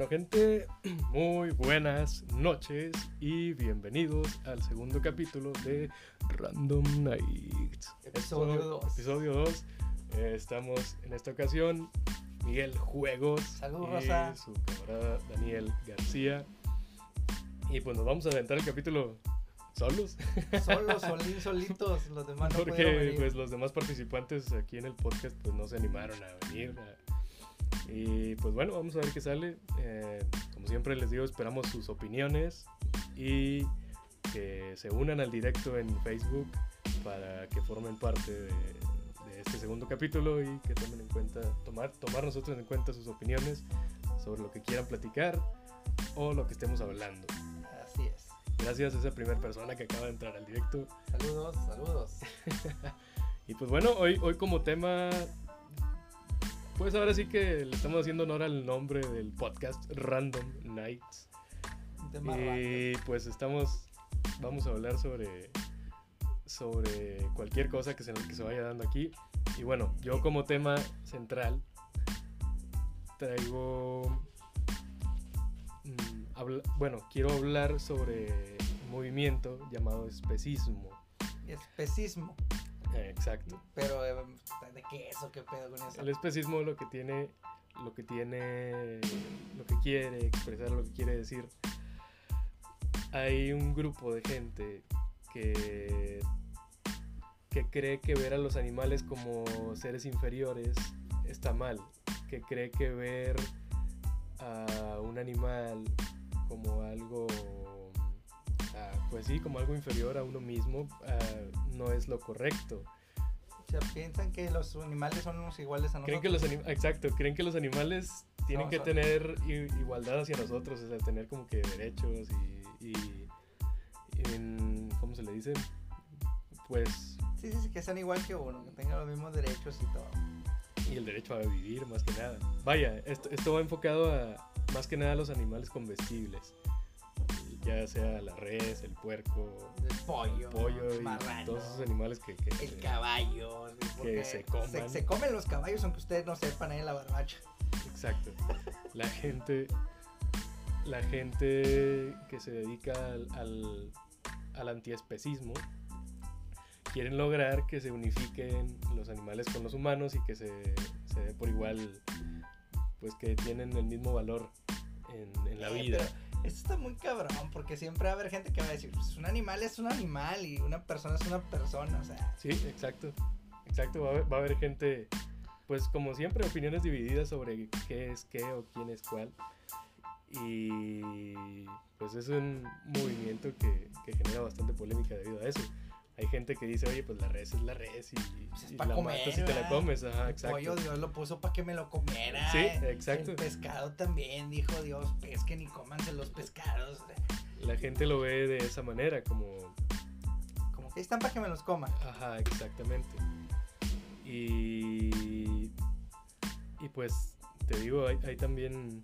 Bueno, gente, muy buenas noches y bienvenidos al segundo capítulo de Random Nights. Episodio 2. Episodio 2. Eh, estamos en esta ocasión Miguel Juegos Saludos, y Rosa. su camarada Daniel García. Y pues nos vamos a aventar el capítulo solos. Solos, solín, solitos, los demás no Porque venir. pues los demás participantes aquí en el podcast pues no se animaron a venir. a- Y pues bueno, vamos a ver qué sale. Eh, como siempre les digo, esperamos sus opiniones y que se unan al directo en Facebook para que formen parte de, de este segundo capítulo y que tomen en cuenta, tomar, tomar nosotros en cuenta sus opiniones sobre lo que quieran platicar o lo que estemos hablando. Así es. Gracias a esa primera persona que acaba de entrar al directo. Saludos, saludos. Y pues bueno, hoy, hoy como tema, pues ahora sí que le estamos haciendo honor al nombre del podcast Random Nights. Y pues estamos, vamos a hablar sobre, sobre cualquier cosa que se, que se vaya dando aquí. Y bueno, yo como tema central traigo, mm, habla- bueno, quiero hablar sobre un movimiento llamado especismo. Especismo. Exacto. Pero, eh, ¿de qué es o qué pedo con eso? El especismo lo que tiene, lo que tiene, lo que quiere expresar, lo que quiere decir. Hay un grupo de gente que, que cree que ver a los animales como seres inferiores está mal. Que cree que ver a un animal como algo, pues sí, como algo inferior a uno mismo, ah, no es lo correcto. O sea, piensan que los animales son unos iguales a nosotros. Creen que los anim- exacto, creen que los animales tienen No, que son- tener igualdad hacia nosotros, o sea, tener como que derechos y, y- y en- ¿cómo se le dice? Pues, Sí, sí, sí, que sean igual que uno, que tengan los mismos derechos y todo. y el derecho a vivir más que nada. Vaya, esto, esto va enfocado a más que nada a los animales comestibles, ya sea la res, el puerco, El pollo, el pollo el y marrano, todos esos animales que, que- el caballo. sí, porque se coman. Se, se comen los caballos, aunque ustedes no sepan ahí en la barbacha. Exacto. La gente, la gente que se dedica al, al, al antiespecismo quieren lograr que se unifiquen los animales con los humanos y que se, se dé por igual, pues que tienen el mismo valor en, en la Eh, vida. pero Esto está muy cabrón, porque siempre va a haber gente que va a decir, pues un animal es un animal y una persona es una persona, o sea, Sí, exacto. Exacto, va a, haber, va a haber gente, pues como siempre, opiniones divididas sobre qué es qué o quién es cuál. Y pues es un movimiento que, que genera bastante polémica debido a eso. Hay gente que dice, oye, pues la res es la res y, Pues es y la comer, matas y te la comes. Ajá, el exacto. pollo Dios lo puso para que me lo comiera. Sí, exacto. El pescado también, dijo Dios, pesquen y cómanse los pescados. La gente lo ve de esa manera, como, Como que están para que me los coman. Ajá, exactamente. Y, y pues te digo, hay, hay también,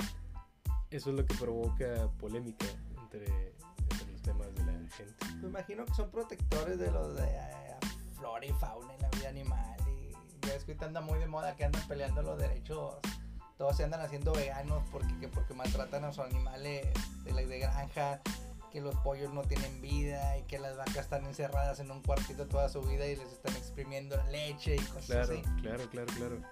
eso es lo que provoca polémica entre, entre los temas de la gente. Me imagino que son protectores de los de eh, flora y fauna y la vida animal. Y ya es que ahorita anda muy de moda que andan peleando los derechos. Todos se andan haciendo veganos porque, que porque maltratan a sus animales de, la, de granja. Que los pollos no tienen vida y que las vacas están encerradas en un cuartito toda su vida y les están exprimiendo la leche y cosas Claro, así. claro, claro, claro.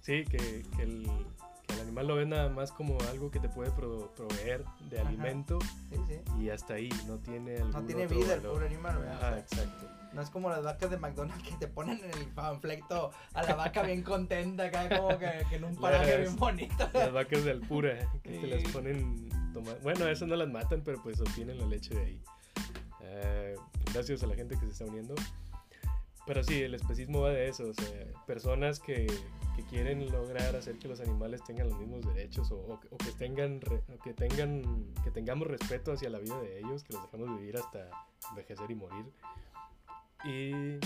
Sí, que, que el, que el animal lo ve nada más como algo que te puede pro- proveer de Ajá. alimento Sí, sí. y hasta ahí, no tiene No tiene vida el valor. pobre animal, ¿verdad? Ajá, exacto. No es como las vacas de McDonald's que te ponen en el panfleto a la vaca bien contenta acá como que, que en un paraje Las- bien bonito. Las vacas de Alpura, que te las Sí. ponen toma- Bueno, eso no las matan, pero pues obtienen la leche de ahí. Eh, gracias a la gente que se está uniendo. Pero sí, el especismo va de eso. O sea, personas que, que quieren lograr hacer que los animales tengan los mismos derechos o, o o que, tengan, que, tengan, que tengamos respeto hacia la vida de ellos, que los dejamos vivir hasta envejecer y morir. Y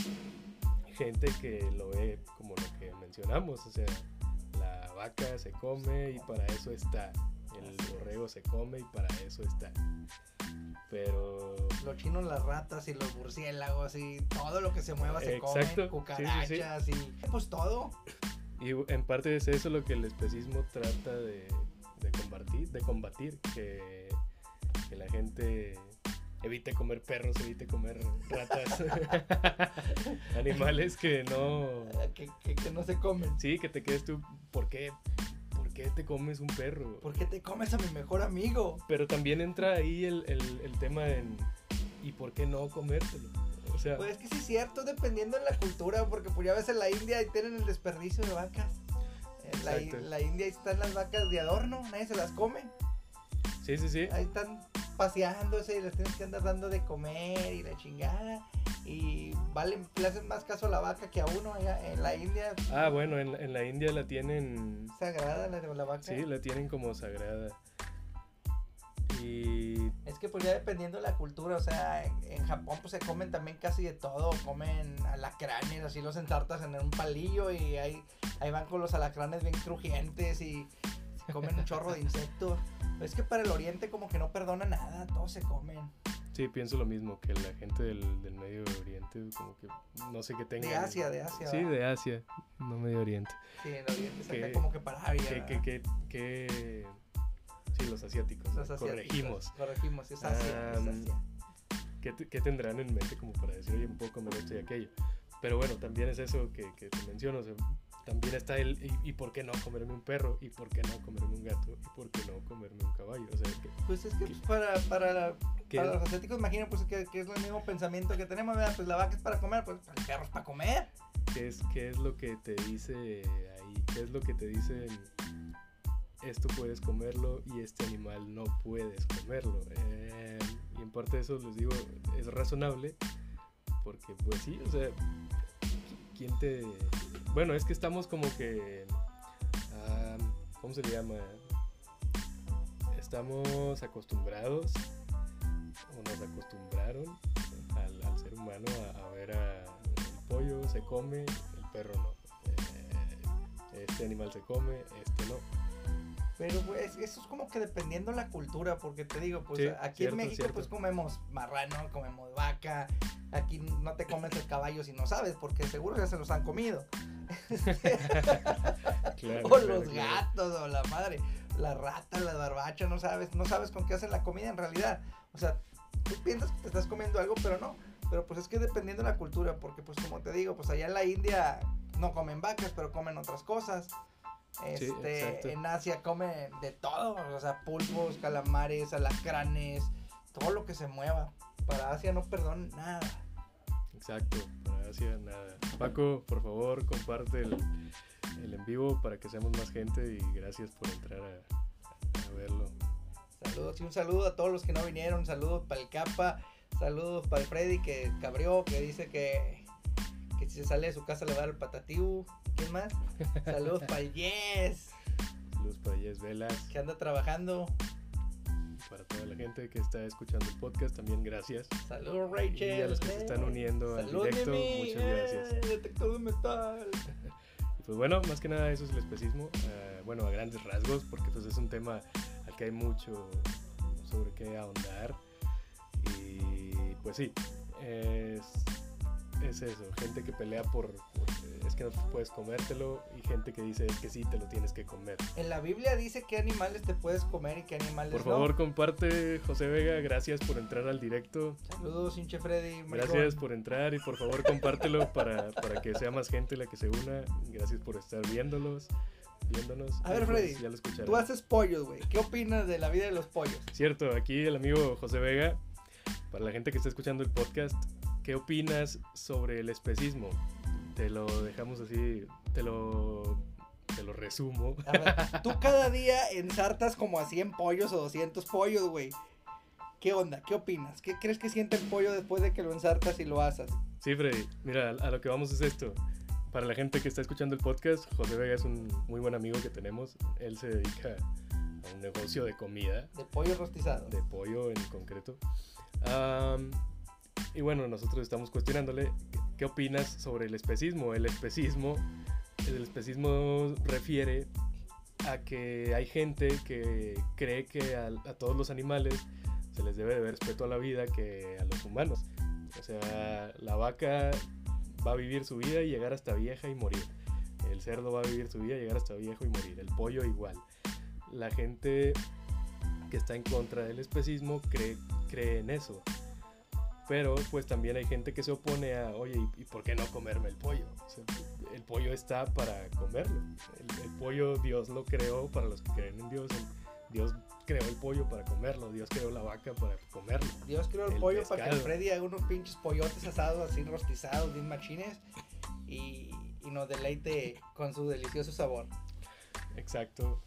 gente que lo ve como lo que mencionamos, o sea, la vaca se come y para eso está. El borrego se come y para eso está. Pero Los chinos, las ratas y los murciélagos y todo lo que se mueva se Exacto, come. sí, sí, sí. Cucarachas y pues todo. Y en parte es eso lo que el especismo trata de, de combatir, de combatir que, que la gente evite comer perros, evite comer ratas, animales que no... Que, que, que no se comen. Sí, que te quedes tú, ¿por qué? ¿Por qué te comes un perro? ¿Por qué te comes a mi mejor amigo? Pero también entra ahí el, el, el tema en, ¿y por qué no comértelo? O sea, Pues es que sí es cierto, dependiendo de la cultura, porque pues ya ves en la India ahí tienen el desperdicio de vacas. En la, la India ahí están las vacas de adorno, nadie se las come. sí, sí, sí. Ahí están paseándose y les tienes que andar dando de comer y la chingada. Y valen, le hacen más caso a la vaca que a uno allá en la India. Ah, bueno, en, en la India la tienen Sagrada la, la vaca. Sí, la tienen como sagrada. Y Es que pues ya dependiendo de la cultura, o sea, en, en Japón pues se comen también casi de todo, comen alacranes, así los ensartas en un palillo y ahí, ahí van con los alacranes bien crujientes y comen un chorro de insectos. Es que para el oriente como que no perdona nada, todos se comen. sí, pienso lo mismo, que la gente del, del Medio Oriente, como que no sé qué tengan. De Asia, de Asia. Sí, ¿verdad? de Asia, no Medio Oriente. Sí, en el oriente se Que- como que para Avia, Que, que, que, que- Sí, los asiáticos. Los asiáticos. corregimos. Corregimos, es Asia, es Am, Asia. ¿Qué, qué tendrán en mente como para decir, oye, puedo comer esto y aquello? Pero bueno, también es eso que, que te menciono. o sea, también está el, y, y por qué no comerme un perro? ¿Y por qué no comerme un gato? ¿Y por qué no comerme un caballo? O sea, que, Pues es que para, para, la- que- para los asiáticos imagino pues que, que es el mismo pensamiento que tenemos, ¿verdad? Pues la vaca es para comer, pues el perro es para comer. ¿Qué es, ¿Qué es lo que te dice ahí? ¿Qué es lo que te dicen? Esto puedes comerlo y este animal no puedes comerlo. Eh, y en parte de eso les digo, es razonable, porque pues sí, o sea, ¿qui- ¿quién te...? Bueno, es que estamos como que... ah, ¿Cómo se le llama? Estamos acostumbrados, o nos acostumbraron al, al ser humano a, a ver a el pollo se come, el perro no. Eh, este animal se come, este no. Pero pues eso es como que dependiendo la cultura, porque te digo, pues Sí, aquí cierto, en México cierto. pues comemos marrano, comemos vaca, aquí no te comes el caballo si no sabes, porque seguro ya se los han comido. Claro, o los claro. gatos, o la madre, la rata, la barbacha, no sabes, no sabes con qué hacen la comida en realidad. O sea, tú piensas que te estás comiendo algo, pero no. Pero pues es que dependiendo de la cultura, porque pues como te digo, pues allá en la India no comen vacas, pero comen otras cosas. Sí. Este, en Asia comen de todo, o sea, pulpos, calamares, alacranes, todo lo que se mueva. Para Asia no perdonan nada. Exacto, para Asia nada. Paco, por favor, comparte el, el en vivo para que seamos más gente y gracias por entrar a, a verlo. Saludos y un saludo a todos los que no vinieron. Saludos para el Capa. Saludos para el Freddy que cabrió, que dice que, que si se sale de su casa le va a dar el patatiu. ¿Quién más? Saludos para el Yes, Saludos para Yes Velas, que anda trabajando. Para toda la gente que está escuchando el podcast, también gracias. Saludos Rachel. Y a los que se están uniendo al directo, muchas gracias. Eh, detector de metal. Y pues bueno, más que nada eso es el especismo. eh, bueno, a grandes rasgos, porque pues es un tema al que hay mucho sobre qué ahondar. Y pues sí, es, es eso. Gente que pelea por, por- es que no puedes comértelo y gente que dice es que sí, te lo tienes que comer. En la Biblia dice qué animales te puedes comer y qué animales Por no. favor, comparte, José Vega. Gracias por entrar al directo. Saludos, hinche Freddy. Gracias por entrar y por favor compártelo para, para que sea más gente la que se una. Gracias por estar viéndolos, viéndonos. A ver, pues, Freddy, ya lo. Tú haces pollos, güey. ¿Qué opinas de la vida de los pollos? Cierto, aquí el amigo José Vega, para la gente que está escuchando el podcast, ¿qué opinas sobre el especismo? Te lo dejamos así, te lo, te lo resumo. A ver, tú cada día ensartas como a 100 pollos o 200 pollos, güey. ¿Qué onda? ¿Qué opinas? ¿Qué crees que siente el pollo después de que lo ensartas y lo asas? Sí, Freddy, mira, a lo que vamos es esto. Para la gente que está escuchando el podcast, José Vega es un muy buen amigo que tenemos. Él se dedica a un negocio de comida. De pollo rostizado. de pollo en concreto. Am, y bueno, nosotros estamos cuestionándole qué opinas sobre el especismo. El especismo, el especismo refiere a que hay gente que cree que a, todos los animales se les debe de respeto a la vida que a los humanos. O sea, la vaca va a vivir su vida y llegar hasta vieja y morir. El cerdo va a vivir su vida y llegar hasta viejo y morir. El pollo igual. la gente que está en contra del especismo cree, cree en eso. Pero pues también hay gente que se opone a, oye, ¿y, por qué no comerme el pollo? el pollo está para comerlo. El, pollo Dios lo creó para los que creen en Dios. Dios creó el pollo para comerlo. Dios creó la vaca para comerlo. Dios creó el, pollo para que Freddy haga unos pinches pollotes asados así rostizados, bien machines. Y, y nos deleite con su delicioso sabor. Exacto.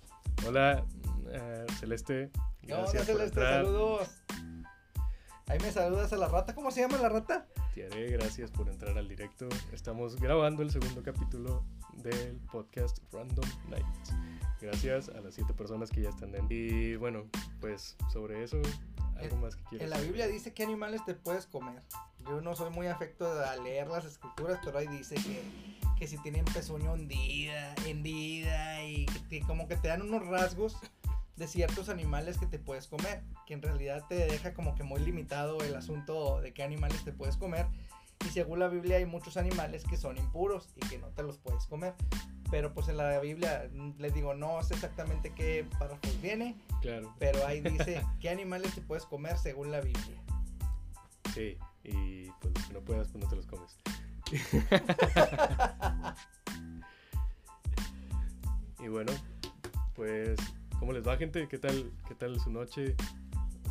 Hola, eh, Celeste. Gracias Celeste, saludos. Ahí me saludas a la rata. ¿Cómo se llama la rata? Tiare, gracias por entrar al directo. Estamos grabando el segundo capítulo del podcast Random Nights. Gracias a las siete personas que ya están en. Y bueno, pues sobre eso, algo más que quieras. En la Biblia dice qué animales te puedes comer. Yo no soy muy afecto a leer las escrituras, pero ahí dice que, que si tienen pezuña hundida, hendida y que como que te dan unos rasgos de ciertos animales que te puedes comer, que en realidad te deja como que muy limitado el asunto de qué animales te puedes comer. Y según la Biblia hay muchos animales que son impuros y que no te los puedes comer. Pero pues en la Biblia mm, les digo, no sé exactamente qué párrafos viene. Claro. Pero ahí dice qué animales te puedes comer según la Biblia. Sí, y pues los que no puedas, pues no te los comes. y bueno, pues ¿Cómo les va, gente? ¿Qué tal, qué tal su noche?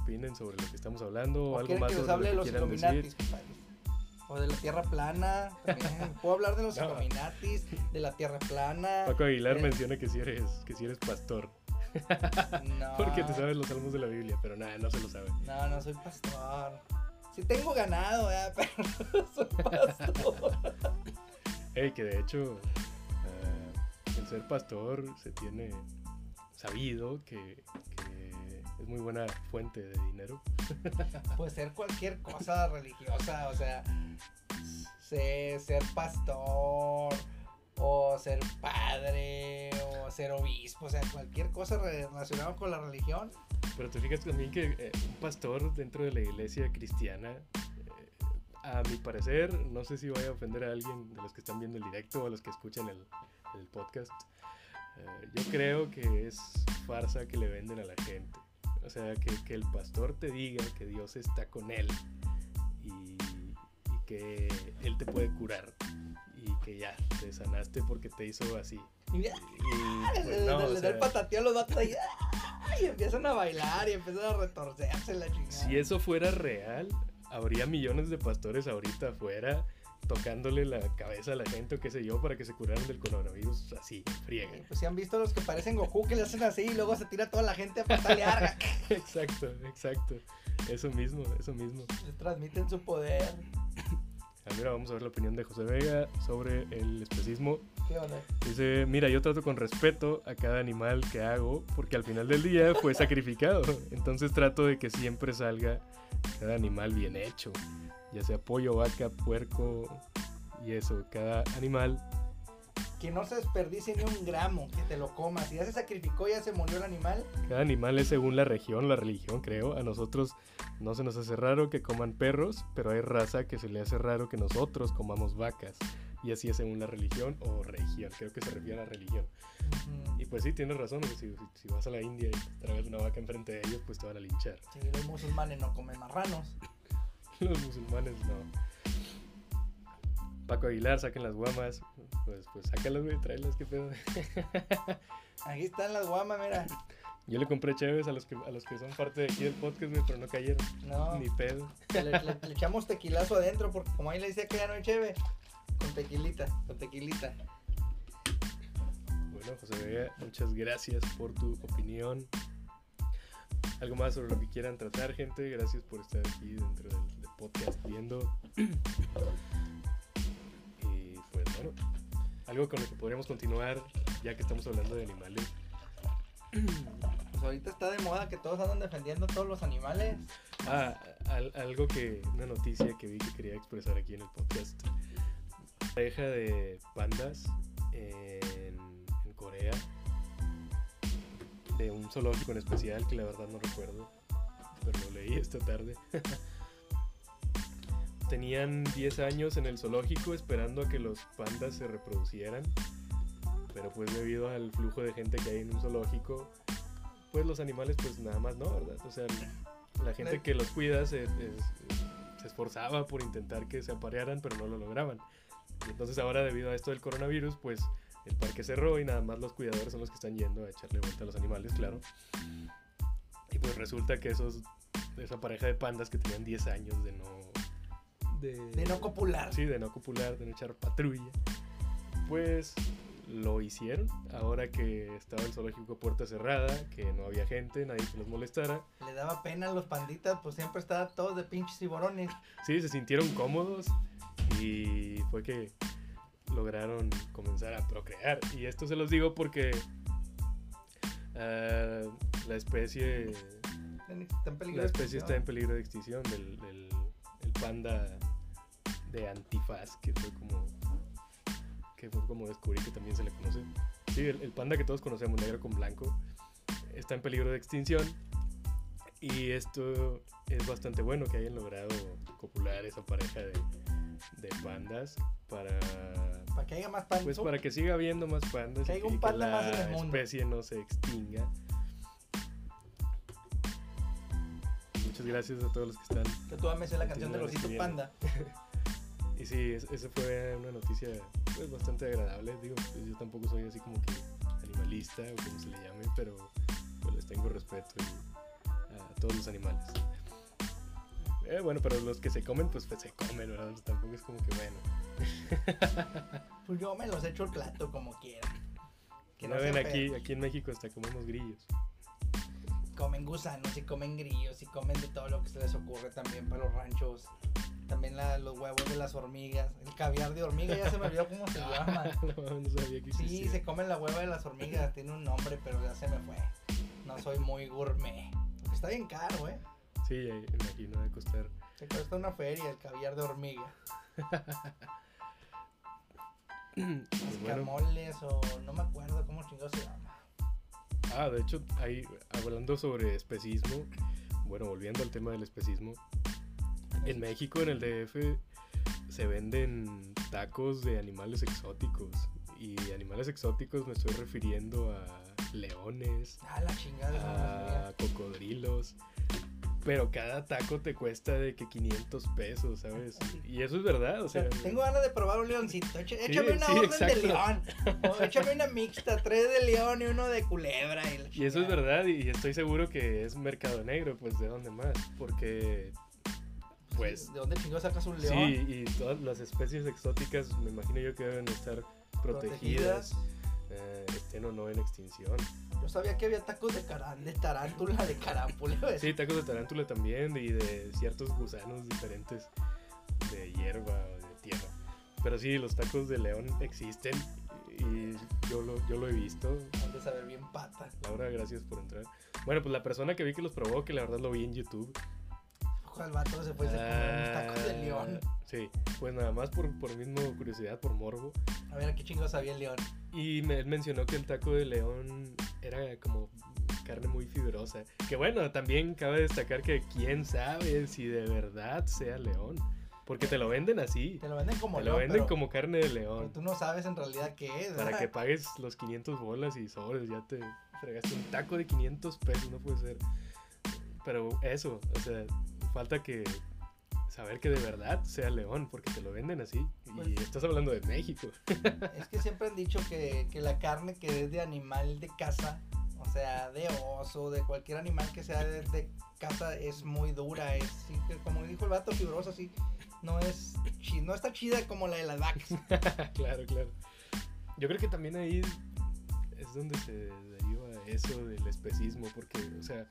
¿Opinen sobre lo que estamos hablando? ¿O algo más que sobre hable de los Illuminatis, O de la Tierra plana. Puedo hablar de los no. Illuminatis, de la Tierra plana. Paco Aguilar menciona que si eres, que si eres pastor. No. Porque te sabes los salmos de la Biblia, pero nada, no se lo sabe. No, no soy pastor. Sí tengo ganado, pero no soy pastor. Ey, que de hecho, uh, el ser pastor se tiene sabido que, es muy buena fuente de dinero. Puede ser cualquier cosa religiosa, o sea, ser, pastor o ser padre o ser obispo, o sea, cualquier cosa relacionada con la religión. Pero te fijas también que eh, un pastor dentro de la iglesia cristiana, eh, a mi parecer, no sé si voy a ofender a alguien de los que están viendo el directo o a los que escuchan el, el podcast, eh, yo creo que es farsa que le venden a la gente. O sea, que, que el pastor te diga que Dios está con él y, que él te puede curar y que ya te sanaste porque te hizo así. Y, pues, no, le, da el patateo a los datos ahí y empiezan a bailar y empiezan a retorcerse la chingada. Si eso fuera real, habría millones de pastores ahorita afuera tocándole la cabeza a la gente o qué sé yo para que se curaran del coronavirus así, friega. Pues si han visto los que parecen Goku que le hacen así y luego se tira toda la gente a patalear. exacto, exacto. Eso mismo, eso mismo. Le transmiten su poder. Mira, vamos a ver la opinión de José Vega sobre el especismo. ¿Qué onda? Dice, mira, yo trato con respeto a cada animal que hago porque al final del día fue sacrificado. Entonces trato de que siempre salga cada animal bien hecho ya sea pollo, vaca, puerco y eso, cada animal. Que no se desperdicie ni un gramo, que te lo comas. Si ya se sacrificó, ya se murió el animal. Cada animal es según la región, la religión, creo. A nosotros no se nos hace raro que coman perros, pero hay raza que se le hace raro que nosotros comamos vacas. Y así es según la religión o región, creo que se refiere a la religión. Y pues sí, tienes razón, si, si, vas a la India y traes una vaca enfrente de ellos, pues te van a linchar. Sí, los musulmanes no comen marranos. los musulmanes no. Paco Aguilar, saquen las guamas. Pues, pues sácalas, güey, tráelas, qué pedo. Aquí están las guamas, mira. Yo le compré chéves a los que, a los que son parte de aquí del podcast, pero no cayeron. No. Ni pedo. Le, echamos tequilazo adentro, porque como ahí le decía que ya no hay cheve. Con tequilita, con tequilita. Bueno, José Vega, muchas gracias por tu opinión. Algo más sobre lo que quieran tratar, gente. Gracias por estar aquí dentro del podcast viendo. y pues bueno, algo con lo que podríamos continuar ya que estamos hablando de animales. Pues ahorita está de moda que todos andan defendiendo todos los animales. Ah, algo que, una noticia que vi que quería expresar aquí en el podcast. Pareja de pandas en, en Corea, de un zoológico en especial que la verdad no recuerdo, pero lo leí esta tarde. tenían 10 años en el zoológico esperando a que los pandas se reproducieran. Pero pues debido al flujo de gente que hay en un zoológico, pues los animales pues nada más no, ¿verdad? O sea, la gente que los cuida se, se esforzaba por intentar que se aparearan, pero no lo lograban. Y entonces ahora debido a esto del coronavirus, pues el parque cerró y nada más los cuidadores son los que están yendo a echarle vuelta a los animales, claro. Y pues resulta que esos, esa pareja de pandas que tenían 10 años de no... De, De no copular. Sí, de no copular, de no echar patrulla. Pues lo hicieron. Ahora que estaba el zoológico puerta cerrada, que no había gente, nadie que los molestara. Le daba pena a los panditas, pues siempre estaban todos de pinches ciborones. Sí, se sintieron cómodos y fue que lograron comenzar a procrear. Y esto se los digo porque ah, la especie Está en peligro la de especie está en extinción. peligro de extinción del, del- el panda de antifaz que fue como que fue como descubrí que también se le conoce sí el, el panda que todos conocemos negro con blanco está en peligro de extinción y esto es bastante bueno que hayan logrado copular esa pareja de, de pandas para Para que haya más pandas. pues para que siga habiendo más pandas Que haya que, un más en el mundo. especie no se extinga. Muchas gracias a todos los que están. Que tú ames la canción del Continúan osito escribiendo. panda. Y sí, es- esa fue una noticia pues, bastante agradable. Digo, pues, yo tampoco soy así como que animalista o como se le llame, pero pues, les tengo respeto y- a todos los animales. Eh, bueno, pero los que se comen, pues, pues, se comen, ¿verdad? Pues, tampoco es como que bueno. Pues yo me los echo el plato como quieran. Que no ven, aquí, aquí en México hasta comemos grillos. Comen gusanos y comen grillos y comen de todo lo que se les ocurre también para los ranchos. También la- los huevos de las hormigas. El caviar de hormiga, ya se me olvidó cómo se llama. no, no sabía que Sí, se comen la hueva de las hormigas. Tiene un nombre, pero ya se me fue. No soy muy gourmet. Está bien caro, ¿eh? Sí, de costar. Se cuesta una feria el caviar de hormiga. Pues bueno, Escamoles o no me acuerdo cómo chingados se llama. ah, de hecho, ahí, hablando sobre especismo, bueno, volviendo al tema del especismo, en México, en el DF, se venden tacos de animales exóticos. Y animales exóticos me estoy refiriendo a leones, Ah, la chingada. a cocodrilos. Pero cada taco te cuesta de que 500 pesos, ¿sabes? Y eso es verdad, o sea, tengo ganas de probar un leoncito. Échame una sí, orden exacto. de león. O échame una mixta, tres de león y uno de culebra. Y, eso es verdad, y estoy seguro que es mercado negro, pues de dónde más, porque pues ¿De dónde chingados sacas un sí, león? y todas las especies exóticas me imagino yo que deben estar protegidas, eh, estén o no en extinción. Yo sabía que había tacos de, de tarántula, de carámpula. Sí, tacos de tarántula también y de ciertos gusanos diferentes de hierba o de tierra. Pero sí, los tacos de león existen y yo lo, yo lo he visto. Han de saber bien pata. Laura, gracias por entrar. Bueno, pues la persona que vi que los probó, que la verdad lo vi en YouTube. El vato se fue a comer unos tacos de león. Ah, Sí, pues nada más por, por mismo curiosidad, por morbo. A ver, ¿a qué chingados sabía el león? Y me, él mencionó que el taco de león era como carne muy fibrosa. Que bueno, también cabe destacar que quién sabe si de verdad sea león. Porque te lo venden así. Te lo venden como Te lo león, venden pero, como carne de pero león. tú no sabes en realidad qué es. Para que pagues los 500 bolas y sobres, ya te fregaste un taco de 500 pesos, no puede ser. Pero eso, o sea, falta que saber que de verdad sea león, porque te lo venden así. Y Pues- estás hablando de México. Es que siempre han dicho que, que la carne que es de animal de casa, o sea, de oso, de cualquier animal que sea de, de casa, es muy dura. Es, sí, que como dijo el vato fibroso, así, no es no está chida como la de las vacas. claro, claro. Yo creo que también ahí es donde se deriva eso del especismo, porque, o sea,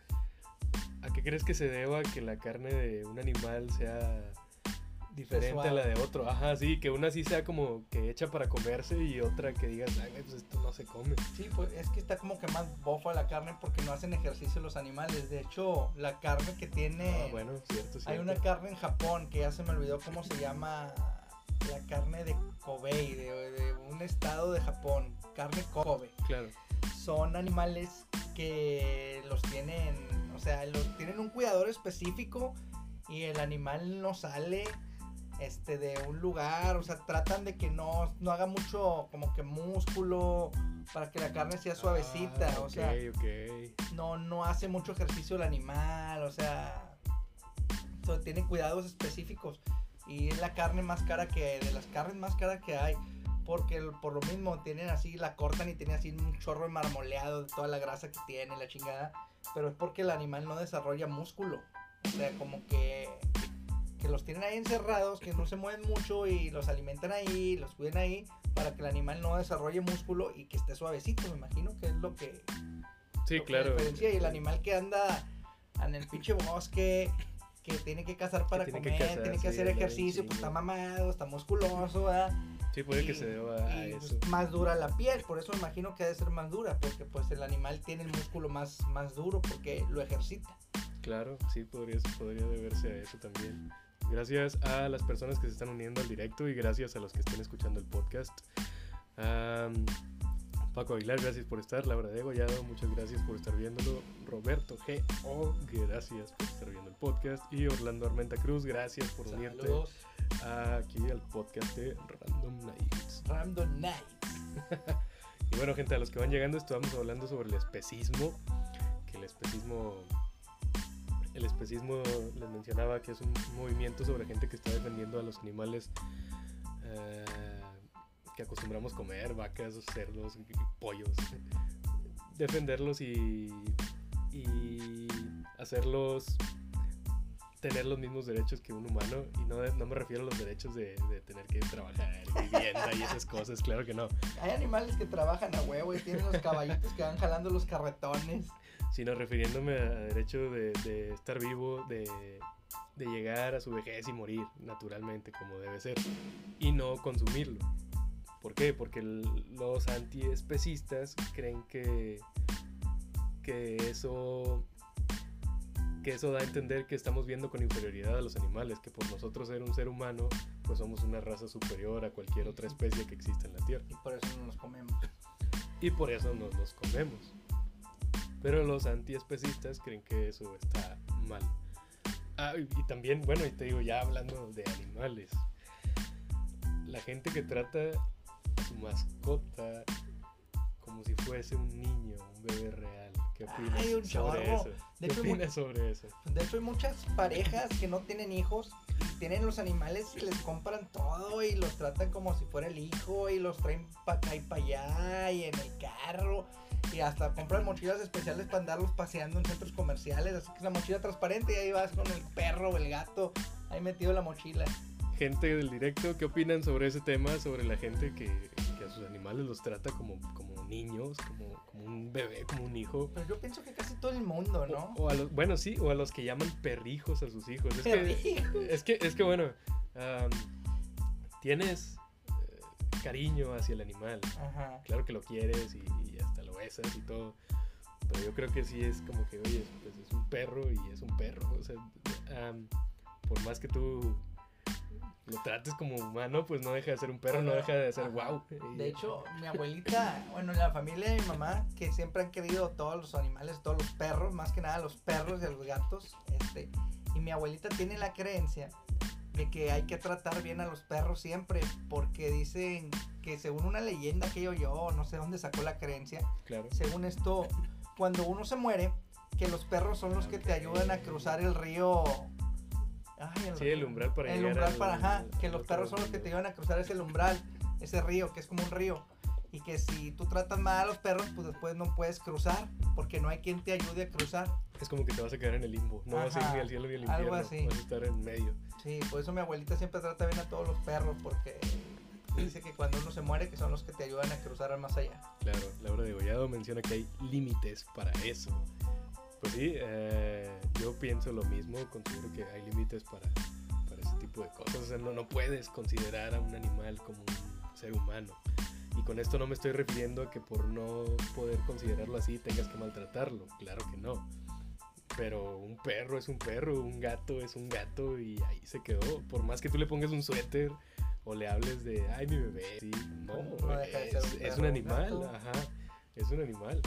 ¿a qué crees que se deba que la carne de un animal sea diferente a la de otro? Ajá, sí, que una sí sea como que hecha para comerse y otra que digas, ay, pues esto no se come. Sí, pues es que está como que más bofa la carne porque no hacen ejercicio los animales. De hecho, la carne que tiene... Ah, bueno, cierto, cierto. Hay una carne en Japón que ya se me olvidó cómo se llama la carne de Kobe, de, de un estado de Japón, carne Kobe. Claro. Son animales que los tienen, sea, los tienen un cuidador específico y el animal no sale este, de un lugar, o sea, tratan de que no, no haga mucho como que músculo para que la carne sea suavecita, Ah, o sea, ok. no, no hace mucho ejercicio el animal, o sea, so- tiene cuidados específicos y es la carne más cara que, de las carnes más caras que hay, porque por lo mismo tienen así, la cortan y tiene así un chorro de marmoleado de toda la grasa que tiene, la chingada, pero es porque el animal no desarrolla músculo, o sea, como que que los tienen ahí encerrados, que no se mueven mucho y los alimentan ahí, los cuidan ahí para que el animal no desarrolle músculo y que esté suavecito, me imagino que es lo que Sí, lo que claro. diferencia. Y el animal que anda en el pinche bosque, que tiene que cazar para tiene que comer, cazar, tiene que sí, hacer ejercicio, pues está mamado, está musculoso, ¿verdad? Sí, puede que Y- se deba a eso. más dura la piel, por eso me imagino que debe ser más dura, porque pues el animal tiene el músculo más, más duro porque lo ejercita. Claro, sí, podría, podría deberse a eso también. Gracias a las personas que se están uniendo al directo y gracias a los que estén escuchando el podcast. Am, Paco Aguilar, gracias por estar. Laura de Gollado, muchas gracias por estar viéndolo. Roberto G. O, gracias por estar viendo el podcast. Y Orlando Armenta Cruz, gracias por unirte Saludos, aquí al podcast de Random Nights. Random Night. Y bueno, gente, a los que van llegando, estamos hablando sobre el especismo. Que el especismo. El especismo les mencionaba que es un movimiento sobre gente que está defendiendo a los animales eh, que acostumbramos comer, vacas, cerdos, pollos. Defenderlos y, y hacerlos tener los mismos derechos que un humano. Y no, no me refiero a los derechos de, de tener que trabajar, vivienda y esas cosas, claro que no. Hay animales que trabajan a huevo y tienen los caballitos que van jalando los carretones. sino refiriéndome a derecho de, de estar vivo, de, de llegar a su vejez y morir naturalmente como debe ser, y no consumirlo. ¿Por qué? Porque los antiespecistas creen que, que eso que eso da a entender que estamos viendo con inferioridad a los animales, que por nosotros ser un ser humano, pues somos una raza superior a cualquier otra especie que exista en la Tierra Y por eso no los comemos. y por eso nos los comemos. Pero los antiespecistas creen que eso está mal. Ah, y, y también, bueno, y te digo, ya hablando de animales, la gente que trata a su mascota como si fuese un niño, un bebé real, ¿qué opinas Ay, un sobre chorro. eso? De ¿Qué hecho, opinas sobre eso? De hecho, hay muchas parejas que no tienen hijos tienen los animales y les compran todo y los tratan como si fuera el hijo y los traen para acá y para allá y en el carro y hasta compran mochilas especiales para andarlos paseando en centros comerciales. Así que es la mochila transparente y ahí vas con el perro o el gato ahí metido en la mochila. Gente del directo, ¿qué opinan sobre ese tema? Sobre la gente que, que a sus animales los trata como, como niños, como, como un bebé, como un hijo. Pero yo pienso que casi todo el mundo, ¿no? O, o a los, bueno, sí, o a los que llaman perrijos a sus hijos. Es que, Perrijos. es que, es que bueno, am, tienes eh, cariño hacia el animal. Ajá. Claro que lo quieres y, y hasta lo besas y todo. Pero yo creo que sí es como que, oye, pues es un perro y es un perro. O sea, am, por más que tú lo trates como humano, pues no deja de ser un perro, no deja de ser wow. De hecho, mi abuelita, bueno, en la familia de mi mamá, que siempre han querido todos los animales, todos los perros, más que nada los perros y a los gatos, este, y mi abuelita tiene la creencia de que hay que tratar bien a los perros siempre, porque dicen que según una leyenda que yo yo, no sé dónde sacó la creencia, claro. según esto, cuando uno se muere, que los perros son los que te ayudan a cruzar el río. Ay, Sí, el umbral para el umbral al- para ajá, al que los perros son los que te ayudan a cruzar ese umbral, ese río, que es como un río. Y que si tú tratas mal a los perros, pues después no puedes cruzar, porque no hay quien te ayude a cruzar. Es como que te vas a quedar en el limbo. No vas a ir Ajá, ni al cielo ni al algo infierno. así. Vas a estar en medio. Sí, por eso mi abuelita siempre trata bien a todos los perros, porque dice que cuando uno se muere, que son los que te ayudan a cruzar al más allá. Claro, Laura de Gollado menciona que hay límites para eso. Pues sí, eh, yo pienso lo mismo, considero que hay límites para, para ese tipo de cosas. O sea, no, no puedes considerar a un animal como un ser humano. Y con esto no me estoy refiriendo a que por no poder considerarlo así tengas que maltratarlo. Claro que no. Pero un perro es un perro, un gato es un gato y ahí se quedó. Por más que tú le pongas un suéter o le hables de, ay, mi bebé, sí, no, No es, un es animal, ajá, es un animal.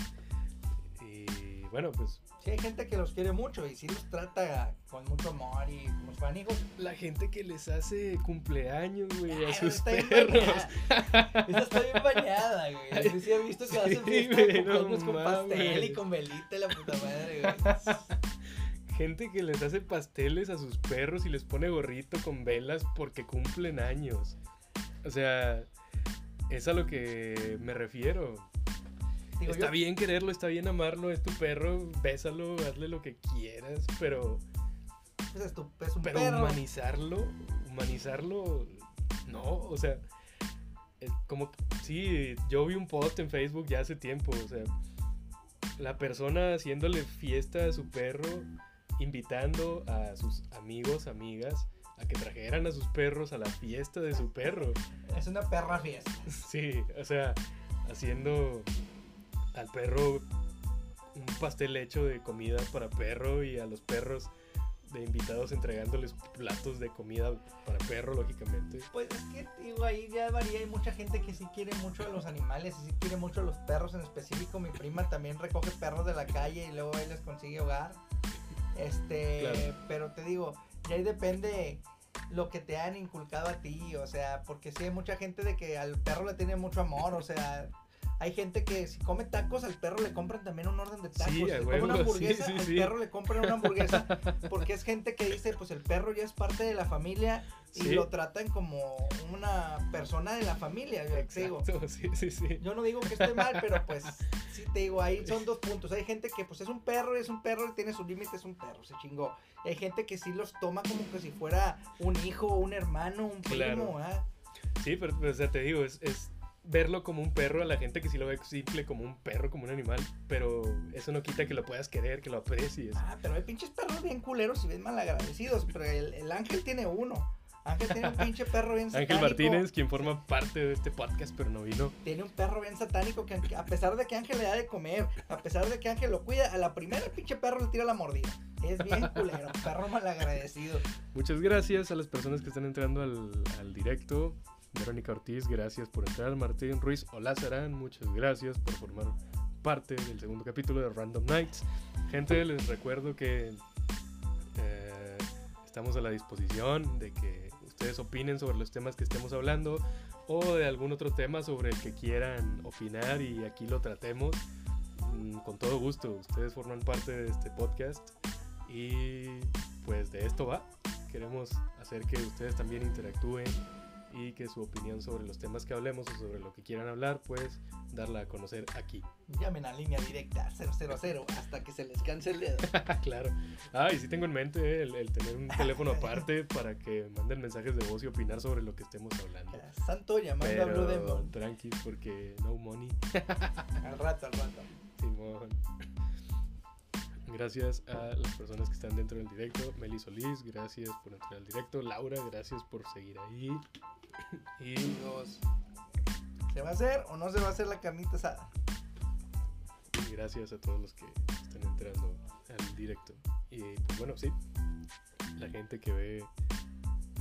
Y bueno, pues Sí, hay gente que los quiere mucho y sí los trata con mucho amor y como fueran hijos. la gente que les hace cumpleaños, güey, a Ay, sus está perros. Esa está bien bañada, güey. Sí, sí he visto que Sí, hacen fiesta güey, no con pastel y con velita y la puta madre, güey. Gente que les hace pasteles a sus perros y les pone gorrito con velas porque cumplen años. O sea, es a lo que me refiero. Digo, está yo- bien quererlo, está bien amarlo, es tu perro, bésalo, hazle lo que quieras, pero, es, tu- es un pero perro. humanizarlo, humanizarlo, no, o sea, es como, sí, yo vi un post en Facebook ya hace tiempo, o sea, la persona haciéndole fiesta a su perro, invitando a sus amigos, amigas, a que trajeran a sus perros a la fiesta de su perro. Es una perra fiesta. Sí, o sea, haciendo al perro un pastel hecho de comida para perro y a los perros de invitados entregándoles platos de comida para perro, lógicamente. Pues es que, digo, ahí ya varía. Hay mucha gente que sí quiere mucho a los animales y sí quiere mucho a los perros en específico. Mi prima también recoge perros de la calle y luego ahí les consigue hogar. Este, Claro. pero te digo, ya ahí depende lo que te han inculcado a ti, o sea, porque sí hay mucha gente de que al perro le tiene mucho amor, o sea, hay gente que si come tacos al perro le compran también un orden de tacos, Sí, si come una hamburguesa sí, sí, al perro le compran una hamburguesa, porque es gente que dice, pues el perro ya es parte de la familia y lo tratan como una persona de la familia, yo te digo. Exacto, sí, sí, sí. Yo no digo que esté mal, pero pues sí te digo, ahí son dos puntos. Hay gente que pues es un perro, es un perro y tiene su límite, es un perro, se chingó. Hay gente que sí los toma como que si fuera un hijo, un hermano, un primo, Claro. ¿ah? Sí, pero o sea, te digo, es, es verlo como un perro a la gente que sí lo ve simple como un perro, como un animal, pero eso no quita que lo puedas querer, que lo aprecies. Ah, pero hay pinches perros bien culeros y bien malagradecidos, pero el, el ángel tiene uno. Ángel tiene un pinche perro bien Ángel satánico. Martínez, quien forma parte de este podcast, pero no vino. Tiene un perro bien satánico que a pesar de que Ángel le da de comer, a pesar de que Ángel lo cuida, a la primera el pinche perro le tira la mordida. Es bien culero, perro malagradecido. Muchas gracias a las personas que están entrando al, al directo. Verónica Ortiz, gracias por entrar. Martín Ruiz Olazarán, muchas gracias por formar parte del segundo capítulo de Random Nights. Gente, les recuerdo que eh, estamos a la disposición de que ustedes opinen sobre los temas que estemos hablando o de algún otro tema sobre el que quieran opinar y aquí lo tratemos. Mm, Con todo gusto, ustedes forman parte de este podcast y pues de esto va. Queremos hacer que ustedes también interactúen y que su opinión sobre los temas que hablemos o sobre lo que quieran hablar, pues darla a conocer aquí. Llamen a línea directa 000 hasta que se les canse el dedo. claro. Ah, y sí tengo en mente el, el tener un teléfono aparte para que manden mensajes de voz y opinar sobre lo que estemos hablando. Santo llamando a Blue Pero Demon. tranqui, porque no money. Al rato, al rato. Simón. Gracias a las personas que están dentro del directo. Meli Solís, gracias por entrar al directo. Laura, gracias por seguir ahí. Y ¿se va a hacer o no se va a hacer la carnita asada? gracias a todos los que están entrando al directo. Y pues bueno, sí, la gente que ve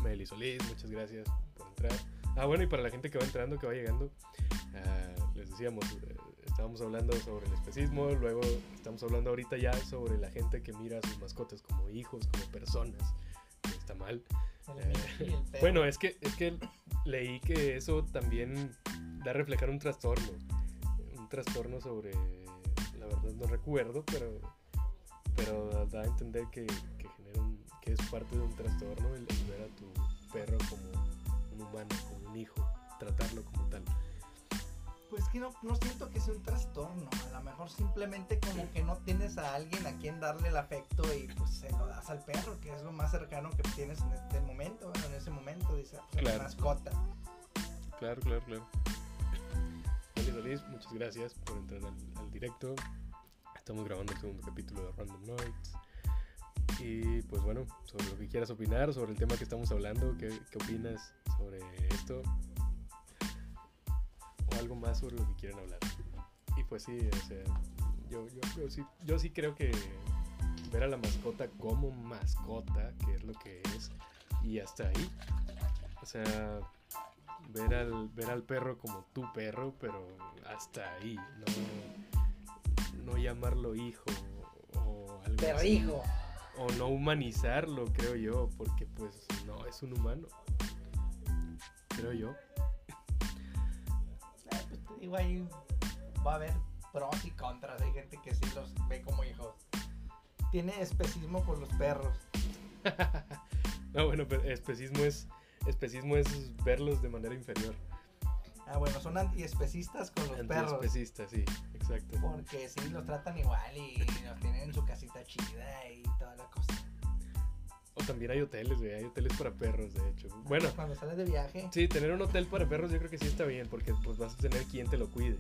Meli Solís, muchas gracias por entrar. Ah, bueno, y para la gente que va entrando, que va llegando, ah, les decíamos, eh, estábamos hablando sobre el especismo, luego estamos hablando ahorita ya sobre la gente que mira a sus mascotas como hijos, como personas, está mal. Eh. Bueno, es que, es que leí que eso también da a reflejar un trastorno. Un trastorno sobre. La verdad no recuerdo, pero. Pero da a entender que, que genera un, que es parte de un trastorno el, el ver a tu perro como un humano, como un hijo, tratarlo como tal. Pues que no, no siento que sea un trastorno. A lo mejor simplemente como que no tienes a alguien a quien darle el afecto y pues se lo das al perro, que es lo más cercano que tienes en este momento. Bueno, en ese momento, dice, pues, Claro. mascota. Claro, claro, claro. Meli Solís, muchas gracias por entrar al, al directo. Estamos grabando el segundo capítulo de Random Nights. Y pues bueno, sobre lo que quieras opinar, sobre el tema que estamos hablando, qué, qué opinas sobre esto. Algo más sobre lo que quieran hablar. Y pues sí, o sea, yo, yo, yo sí, yo sí creo que ver a la mascota como mascota, que es lo que es, y hasta ahí. O sea, ver al, ver al perro como tu perro, pero hasta ahí, no, no llamarlo hijo o algo así. Perrijo. O no humanizarlo, creo yo, porque pues no es un humano. Creo yo. Pues te digo, ahí va a haber pros y contras. Hay gente que sí los ve como hijos. Tiene especismo por los perros. No, bueno, pero especismo es, especismo es verlos de manera inferior. Ah, bueno, son antiespecistas con los perros. Antiespecista, sí, exacto. Porque sí, los tratan igual y los tienen en su casita chida y toda la cosa. O también hay hoteles, güey, hay hoteles para perros, de hecho. Bueno, Cuando sales de viaje. sí, tener un hotel para perros yo creo que sí está bien, porque pues vas a tener quien te lo cuide.